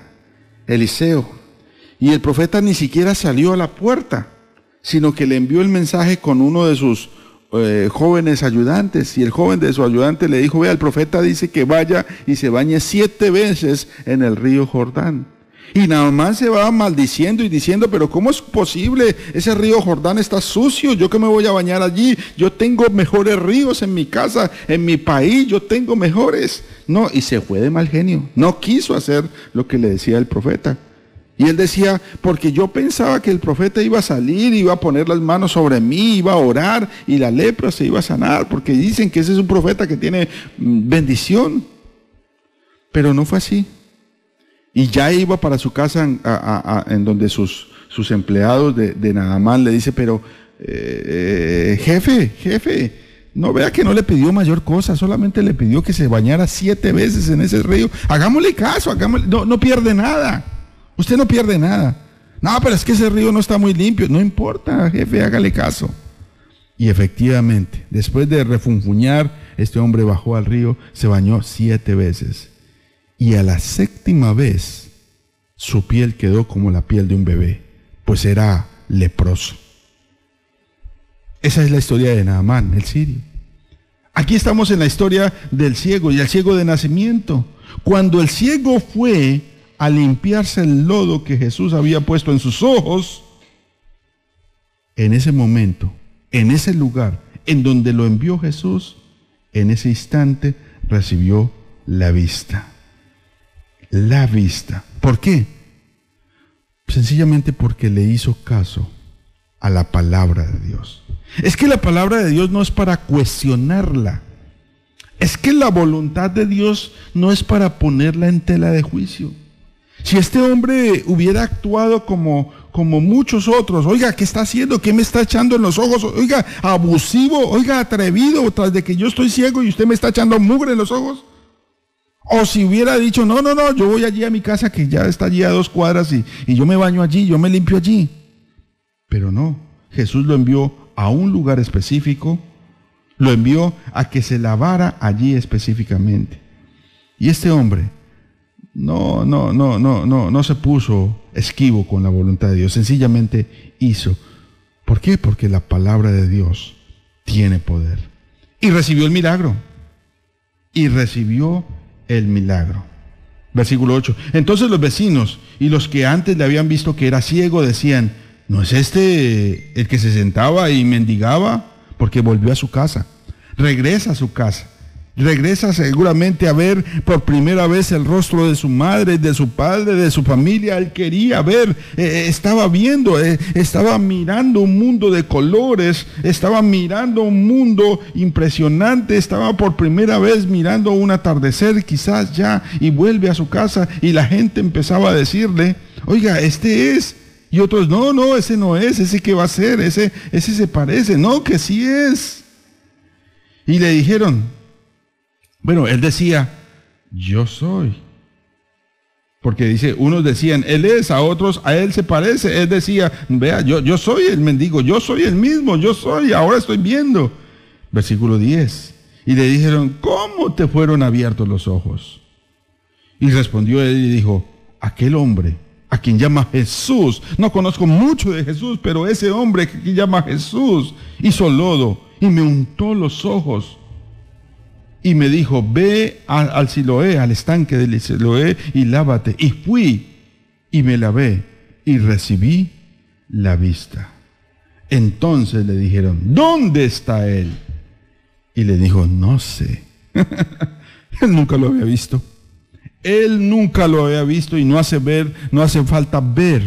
Speaker 1: Eliseo. Y el profeta ni siquiera salió a la puerta, sino que le envió el mensaje con uno de sus eh, jóvenes ayudantes. Y el joven de su ayudante le dijo, vea, el profeta dice que vaya y se bañe siete veces en el río Jordán. Y nada más se va maldiciendo y diciendo, pero ¿cómo es posible? Ese río Jordán está sucio, yo que me voy a bañar allí, yo tengo mejores ríos en mi casa, en mi país, yo tengo mejores. No, y se fue de mal genio, no quiso hacer lo que le decía el profeta. Y él decía, porque yo pensaba que el profeta iba a salir, iba a poner las manos sobre mí, iba a orar y la lepra se iba a sanar, porque dicen que ese es un profeta que tiene mm, bendición. Pero no fue así. Y ya iba para su casa en, donde sus, sus empleados de, de le dice, pero eh, jefe, jefe, no vea que no le pidió mayor cosa, solamente le pidió que se bañara siete veces en ese río. Hagámosle caso, hagámosle, no, no pierde nada. Usted no pierde nada. No, pero es que ese río no está muy limpio. No importa, jefe, hágale caso. Y efectivamente, después de refunfuñar, este hombre bajó al río, se bañó siete veces. Y a la séptima vez, su piel quedó como la piel de un bebé, pues era leproso. Esa es la historia de Naamán, el sirio. Aquí estamos en la historia del ciego y el ciego de nacimiento. Cuando el ciego fue a limpiarse el lodo que Jesús había puesto en sus ojos, en ese momento, en ese lugar, en donde lo envió Jesús, en ese instante recibió la vista. La vista. ¿Por qué? Sencillamente porque le hizo caso a la palabra de Dios. Es que la palabra de Dios no es para cuestionarla. Es que la voluntad de Dios no es para ponerla en tela de juicio. Si este hombre hubiera actuado como, como muchos otros, oiga, ¿qué está haciendo? ¿Qué me está echando en los ojos? Oiga, abusivo, oiga, atrevido, tras de que yo estoy ciego y usted me está echando mugre en los ojos. O si hubiera dicho, no, no, no, yo voy allí a mi casa que ya está allí a dos cuadras y, y yo me baño allí, yo me limpio allí. Pero no, Jesús lo envió a un lugar específico, lo envió a que se lavara allí específicamente. Y este hombre no, no, no, no, no, no se puso esquivo con la voluntad de Dios, sencillamente hizo. ¿Por qué? Porque la palabra de Dios tiene poder. Y recibió el milagro. Y recibió el milagro. Versículo 8. Entonces los vecinos y los que antes le habían visto que era ciego decían, ¿no es este el que se sentaba y mendigaba? Porque volvió a su casa. Regresa a su casa regresa seguramente a ver por primera vez el rostro de su madre, de su padre, de su familia. Él quería ver, eh, estaba viendo, eh, estaba mirando un mundo de colores, estaba mirando un mundo impresionante, estaba por primera vez mirando un atardecer quizás ya y vuelve a su casa y la gente empezaba a decirle, oiga, este es. Y otros, no, no, ese no es, ese que va a ser, ese, ese se parece, no, que sí es. Y le dijeron, bueno, él decía, yo soy. Porque dice, unos decían, él es, a otros, a él se parece. Él decía, vea, yo, yo soy el mendigo, yo soy el mismo, yo soy, ahora estoy viendo. Versículo 10. Y le dijeron, ¿cómo te fueron abiertos los ojos? Y respondió él y dijo, aquel hombre a quien llama Jesús, no conozco mucho de Jesús, pero ese hombre que llama Jesús hizo lodo y me untó los ojos y me dijo, ve al, Siloé, al estanque del Siloé y lávate. Y fui y me lavé y recibí la vista. Entonces le dijeron, ¿dónde está él? Y le dijo, no sé. él nunca lo había visto. Él nunca lo había visto y no hace ver, no hace falta ver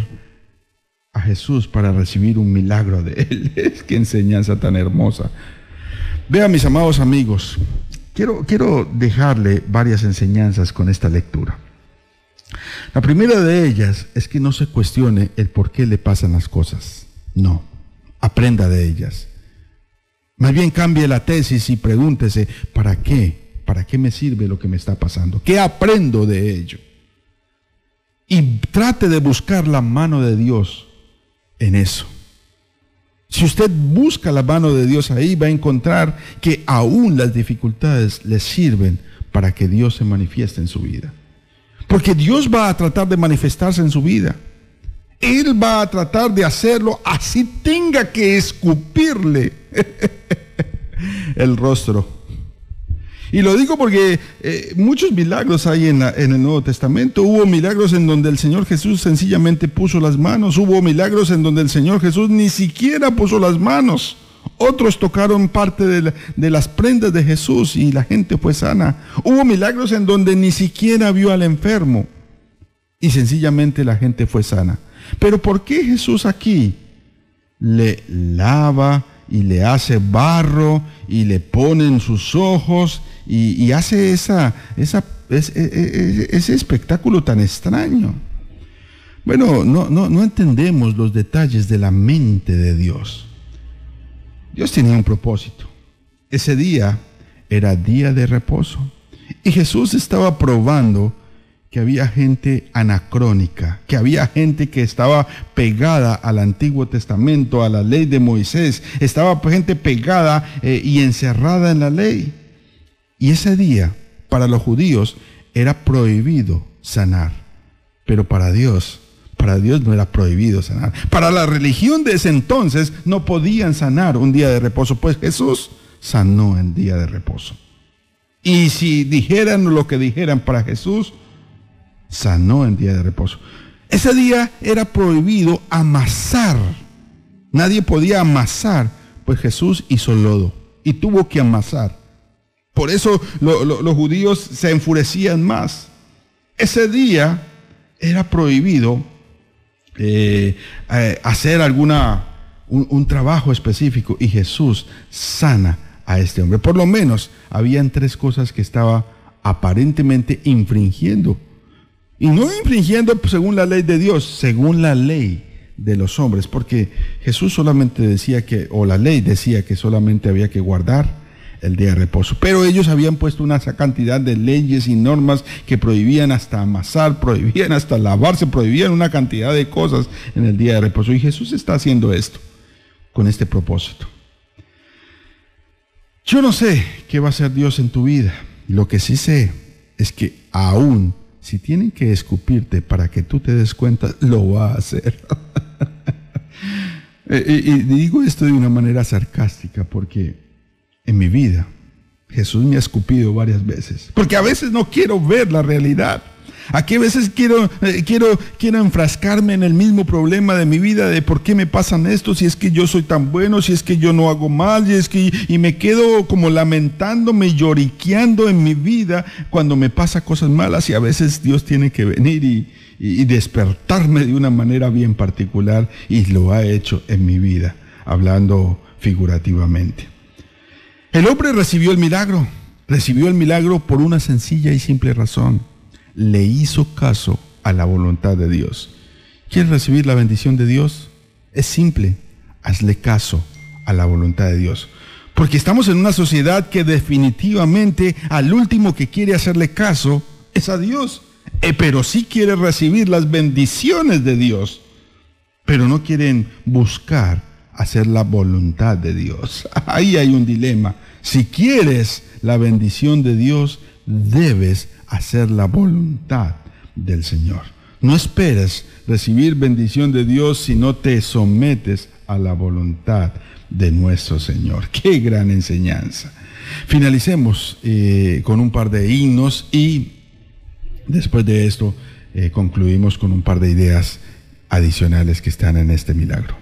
Speaker 1: a Jesús para recibir un milagro de él. Es que enseñanza tan hermosa. Vea, mis amados amigos, Quiero, quiero dejarle varias enseñanzas con esta lectura. La primera de ellas es que no se cuestione el por qué le pasan las cosas. No, aprenda de ellas. Más bien cambie la tesis y pregúntese, ¿para qué? ¿Para qué me sirve lo que me está pasando? ¿Qué aprendo de ello? Y trate de buscar la mano de Dios en eso. Si usted busca la mano de Dios ahí, va a encontrar que aún las dificultades le sirven para que Dios se manifieste en su vida. Porque Dios va a tratar de manifestarse en su vida. Él va a tratar de hacerlo así tenga que escupirle el rostro y lo digo porque eh, muchos milagros hay en, el Nuevo Testamento. Hubo milagros en donde el Señor Jesús sencillamente puso las manos. Hubo milagros en donde el Señor Jesús ni siquiera puso las manos. Otros tocaron parte de las prendas de Jesús y la gente fue sana. Hubo milagros en donde ni siquiera vio al enfermo y sencillamente la gente fue sana. Pero ¿por qué Jesús aquí le lava y le hace barro y le pone en sus ojos y, hace esa, esa, e, e, e, ese espectáculo tan extraño. Bueno, no, no, no entendemos los detalles de la mente de Dios. Dios tenía un propósito. Ese día era día de reposo. Y Jesús estaba probando que había gente anacrónica, que había gente que estaba pegada al Antiguo Testamento, a la ley de Moisés, estaba gente pegada eh, y encerrada en la ley. Y ese día, para los judíos, era prohibido sanar. Pero para Dios, para Dios no era prohibido sanar. Para la religión de ese entonces no podían sanar un día de reposo, pues Jesús sanó en día de reposo. Y si dijeran lo que dijeran para Jesús, sanó en día de reposo. Ese día era prohibido amasar. Nadie podía amasar, pues Jesús hizo lodo y tuvo que amasar. Por eso los judíos se enfurecían más. Ese día era prohibido eh, eh, hacer alguna un, trabajo específico y Jesús sana a este hombre. Por lo menos habían tres cosas que estaba aparentemente infringiendo. Y no infringiendo según la ley de Dios, según la ley de los hombres, porque Jesús solamente decía que, o la ley decía que solamente había que guardar el día de reposo. Pero ellos habían puesto una cantidad de leyes y normas que prohibían hasta amasar, prohibían hasta lavarse, prohibían una cantidad de cosas en el día de reposo. Y Jesús está haciendo esto con este propósito. Yo no sé qué va a hacer Dios en tu vida. Lo que sí sé es que aún si tienen que escupirte para que tú te des cuenta, lo va a hacer. Eh, y digo esto de una manera sarcástica porque en mi vida. Jesús me ha escupido varias veces. Porque a veces no quiero ver la realidad. Aquí a veces quiero, eh, quiero, quiero enfrascarme en el mismo problema de mi vida, de por qué me pasan esto, si es que yo soy tan bueno, si es que yo no hago mal, y es que y me quedo como lamentándome, lloriqueando en mi vida cuando me pasa cosas malas y a veces Dios tiene que venir y, y despertarme de una manera bien particular y lo ha hecho en mi vida, hablando figurativamente. El hombre recibió el milagro, recibió el milagro por una sencilla y simple razón. Le hizo caso a la voluntad de Dios. ¿Quieres recibir la bendición de Dios? Es simple, hazle caso a la voluntad de Dios. Porque estamos en una sociedad que definitivamente al último que quiere hacerle caso es a Dios. Eh, pero sí quiere recibir las bendiciones de Dios. Pero no quieren buscar hacer la voluntad de Dios. Ahí hay un dilema. Si quieres la bendición de Dios, debes hacer la voluntad del Señor. No esperes recibir bendición de Dios si no te sometes a la voluntad de nuestro Señor. Qué gran enseñanza. Finalicemos eh, con un par de himnos y después de esto eh, concluimos con un par de ideas adicionales que están en este milagro.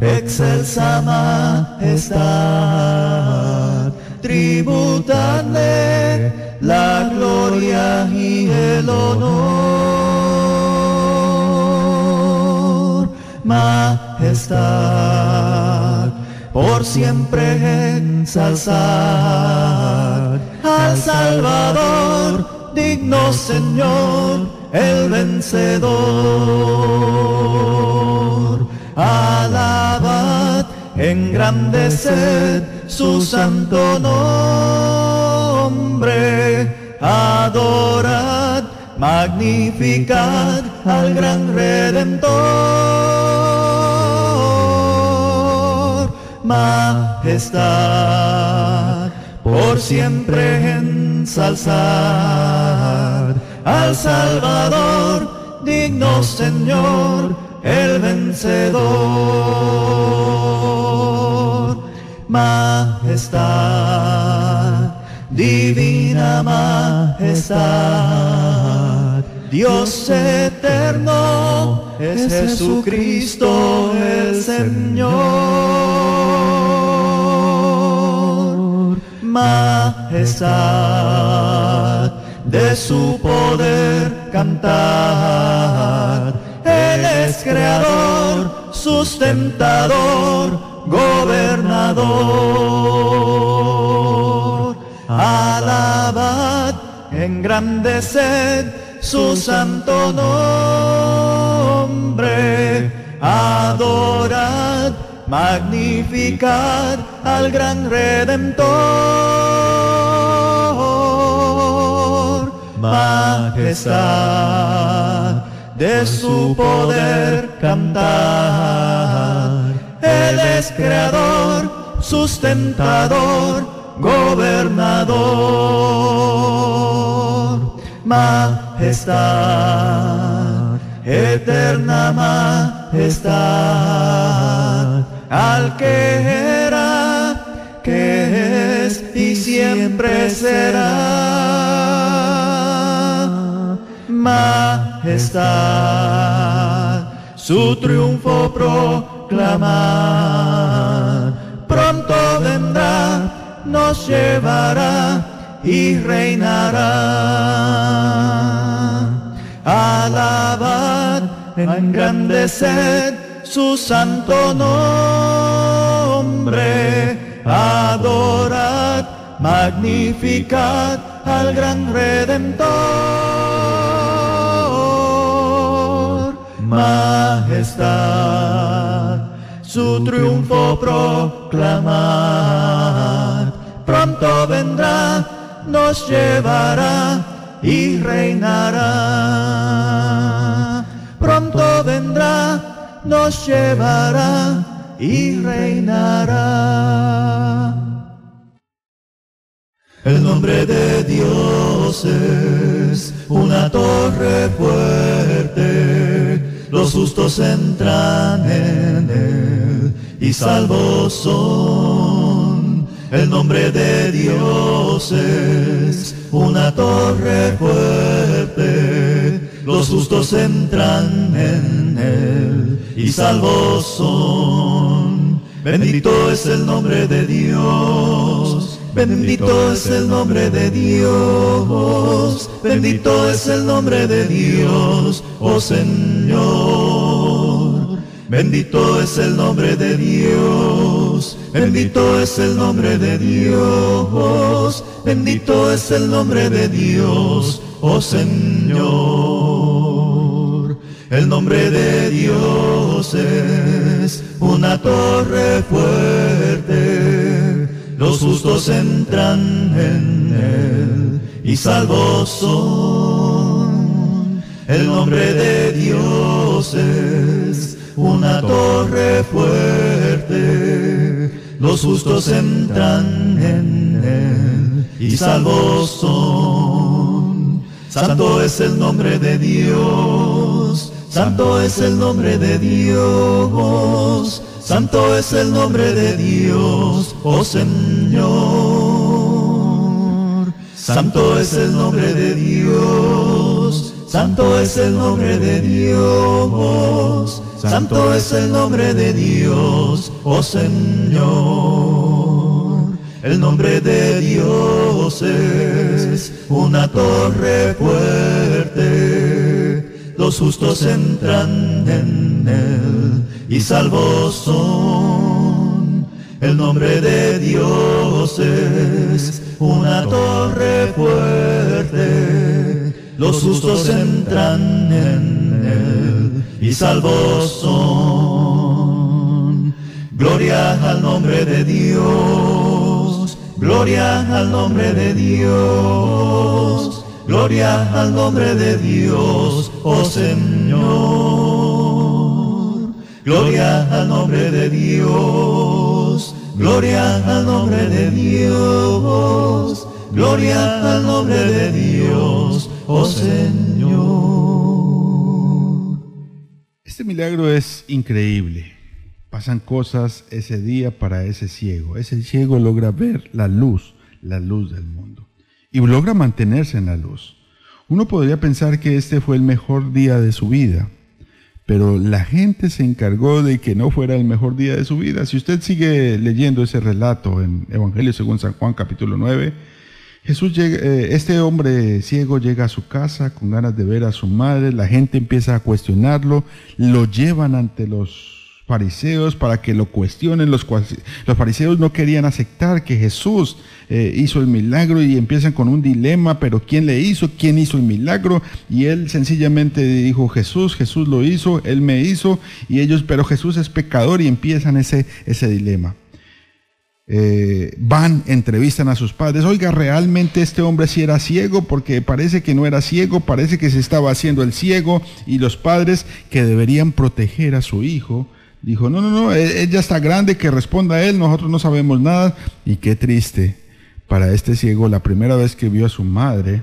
Speaker 2: Excelsa majestad, tributadle la gloria y el honor. Majestad, por siempre ensalzar al Salvador, digno Señor el vencedor. Engrandeced su santo nombre, adorad, magnificad al gran redentor. Majestad, por siempre ensalzad al Salvador, digno Señor, el vencedor. Majestad, divina majestad, Dios eterno, es Jesucristo el Señor. Majestad, de su poder cantar. Él es creador, sustentador, gobernador. Alabad, engrandeced su santo nombre. Adorad, magnificad al gran Redentor. Majestad de su poder cantar. Él es creador, sustentador, gobernador. Majestad, eterna majestad, al que era, que es y siempre será. Majestad, su triunfo proclamar. Pronto vendrá, nos llevará y reinará. Alabad, engrandeced su santo nombre. Adorad, magnificad al gran Redentor. Majestad, su triunfo proclamad. Pronto vendrá, nos llevará y reinará. Pronto vendrá, nos llevará y reinará. El nombre de Dios es una torre fuerte, los justos entran en él y salvos son. El nombre de Dios es una torre fuerte. Los justos entran en él y salvos son. Bendito es el nombre de Dios. Bendito es el nombre de Dios. Bendito es el nombre de Dios, oh Señor. Bendito es el nombre de Dios. Bendito es el nombre de Dios. Bendito es el nombre de Dios, oh Señor. El nombre de Dios es una torre fuerte. Los justos entran en él y salvos son. El nombre de Dios es una torre fuerte. Los justos entran en él y salvos son. Santo es el nombre de Dios, santo es el nombre de Dios, santo es el nombre de Dios, oh Señor. Santo es el nombre de Dios, santo es el nombre de Dios, santo es el nombre de Dios, oh Señor. El nombre de Dios es una torre fuerte. Los justos entran en él y salvos son. El nombre de Dios es una torre fuerte. Los justos entran en él y salvos son. Gloria al nombre de Dios. Gloria al nombre de Dios. Gloria al nombre de Dios, oh Señor. Gloria al nombre de Dios. Gloria al nombre de Dios. Gloria al nombre de Dios, oh Señor.
Speaker 1: Este milagro es increíble. Pasan cosas ese día para ese ciego. Ese ciego logra ver la luz, la luz del mundo. Y logra mantenerse en la luz. Uno podría pensar que este fue el mejor día de su vida, pero la gente se encargó de que no fuera el mejor día de su vida. Si usted sigue leyendo ese relato en Evangelio según San Juan capítulo 9, Jesús llega, eh, este hombre ciego llega a su casa con ganas de ver a su madre, la gente empieza a cuestionarlo, lo llevan ante los fariseos para que lo cuestionen. Los, los fariseos no querían aceptar que Jesús eh, hizo el milagro y empiezan con un dilema, pero ¿quién le hizo? ¿Quién hizo el milagro? Y él sencillamente dijo, Jesús, Jesús lo hizo, él me hizo, y ellos, pero Jesús es pecador y empiezan ese, ese dilema. Eh, van, entrevistan a sus padres, oiga, realmente este hombre sí era ciego, porque parece que no era ciego, parece que se estaba haciendo el ciego, y los padres que deberían proteger a su hijo, dijo, no, no, no, ella está grande, que responda a él, nosotros no sabemos nada. Y qué triste para este ciego, la primera vez que vio a su madre,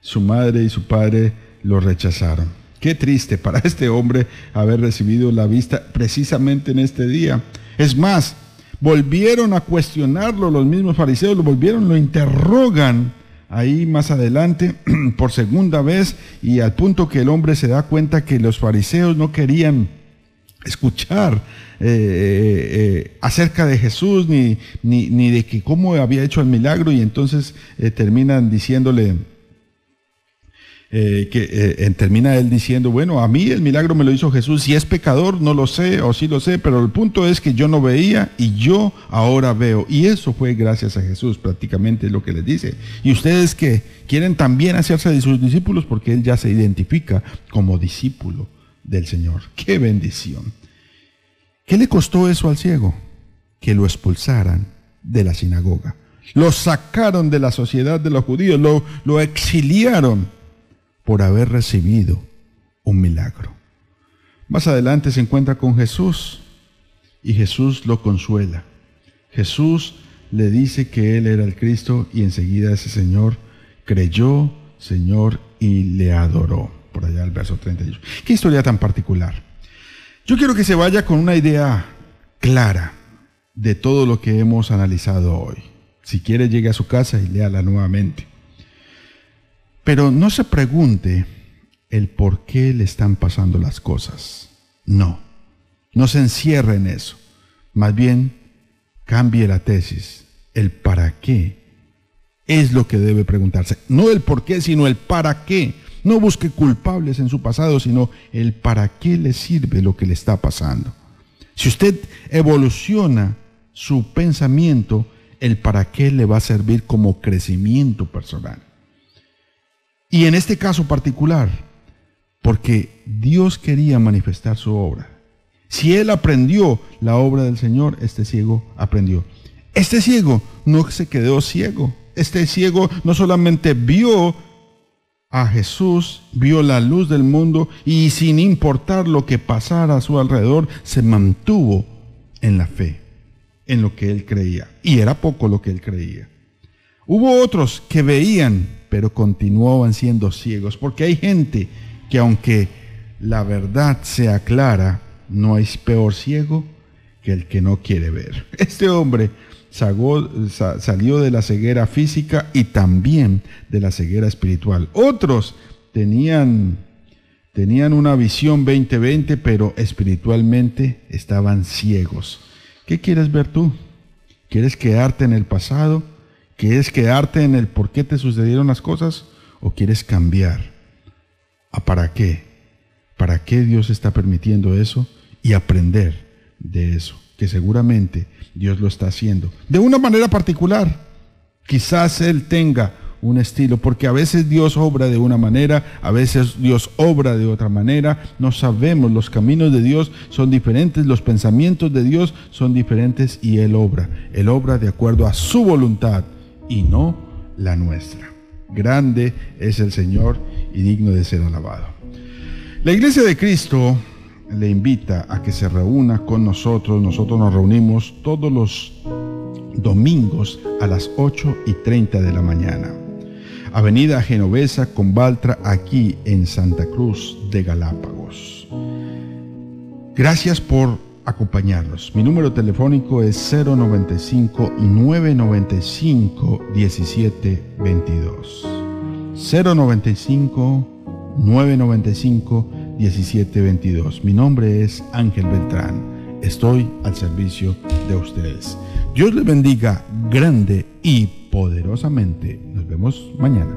Speaker 1: su madre y su padre lo rechazaron. Qué triste para este hombre haber recibido la vista precisamente en este día. Es más, volvieron a cuestionarlo los mismos fariseos, lo volvieron, lo interrogan ahí más adelante por segunda vez y al punto que el hombre se da cuenta que los fariseos no querían escuchar eh, eh, eh, acerca de Jesús ni, ni, de que cómo había hecho el milagro y entonces terminan diciéndole que termina él diciendo bueno a mí el milagro me lo hizo Jesús si es pecador no lo sé o sí lo sé pero el punto es que yo no veía y yo ahora veo y eso fue gracias a Jesús prácticamente lo que les dice. Y ustedes que quieren también hacerse de sus discípulos porque él ya se identifica como discípulo del Señor. ¡Qué bendición! ¿Qué le costó eso al ciego? Que lo expulsaran de la sinagoga. Lo sacaron de la sociedad de los judíos, lo, lo exiliaron por haber recibido un milagro. Más adelante se encuentra con Jesús y Jesús lo consuela. Jesús le dice que él era el Cristo y enseguida ese Señor creyó, Señor, y le adoró por allá el verso 31. Qué historia tan particular. Yo quiero que se vaya con una idea clara de todo lo que hemos analizado hoy. Si quiere, llegue a su casa y léala nuevamente. Pero no se pregunte el por qué le están pasando las cosas. No, no se encierre en eso. Más bien, cambie la tesis. El para qué es lo que debe preguntarse. No el por qué, sino el para qué. No busque culpables en su pasado, sino el para qué le sirve lo que le está pasando. Si usted evoluciona su pensamiento, el para qué le va a servir como crecimiento personal. Y en este caso particular, porque Dios quería manifestar su obra. Si él aprendió la obra del Señor, este ciego aprendió. Este ciego no se quedó ciego. Este ciego no solamente vio a Jesús, vio la luz del mundo y sin importar lo que pasara a su alrededor, se mantuvo en la fe, en lo que él creía. Y era poco lo que él creía. Hubo otros que veían, pero continuaban siendo ciegos, porque hay gente que aunque la verdad sea clara, no hay peor ciego que el que no quiere ver. Este hombre salió de la ceguera física y también de la ceguera espiritual. Otros tenían, tenían una visión 2020, pero espiritualmente estaban ciegos. ¿Qué quieres ver tú? ¿Quieres quedarte en el pasado? ¿Quieres quedarte en el por qué te sucedieron las cosas? ¿O quieres cambiar? ¿A para qué? ¿Para qué Dios está permitiendo eso? Y aprender de eso, que seguramente Dios lo está haciendo. De una manera particular. Quizás Él tenga un estilo, porque a veces Dios obra de una manera, a veces Dios obra de otra manera, no sabemos, los caminos de Dios son diferentes, los pensamientos de Dios son diferentes y Él obra, Él obra de acuerdo a su voluntad y no la nuestra. Grande es el Señor y digno de ser alabado. La iglesia de Cristo le invita a que se reúna con nosotros. Nosotros nos reunimos todos los domingos a las 8 y 30 de la mañana. Avenida Genovesa con Baltra aquí en Santa Cruz de Galápagos. Gracias por acompañarnos. Mi número telefónico es 095 995 1722. 095 995 1722. Mi nombre es Ángel Beltrán. Estoy al servicio de ustedes. Dios les bendiga grande y poderosamente. Nos vemos mañana.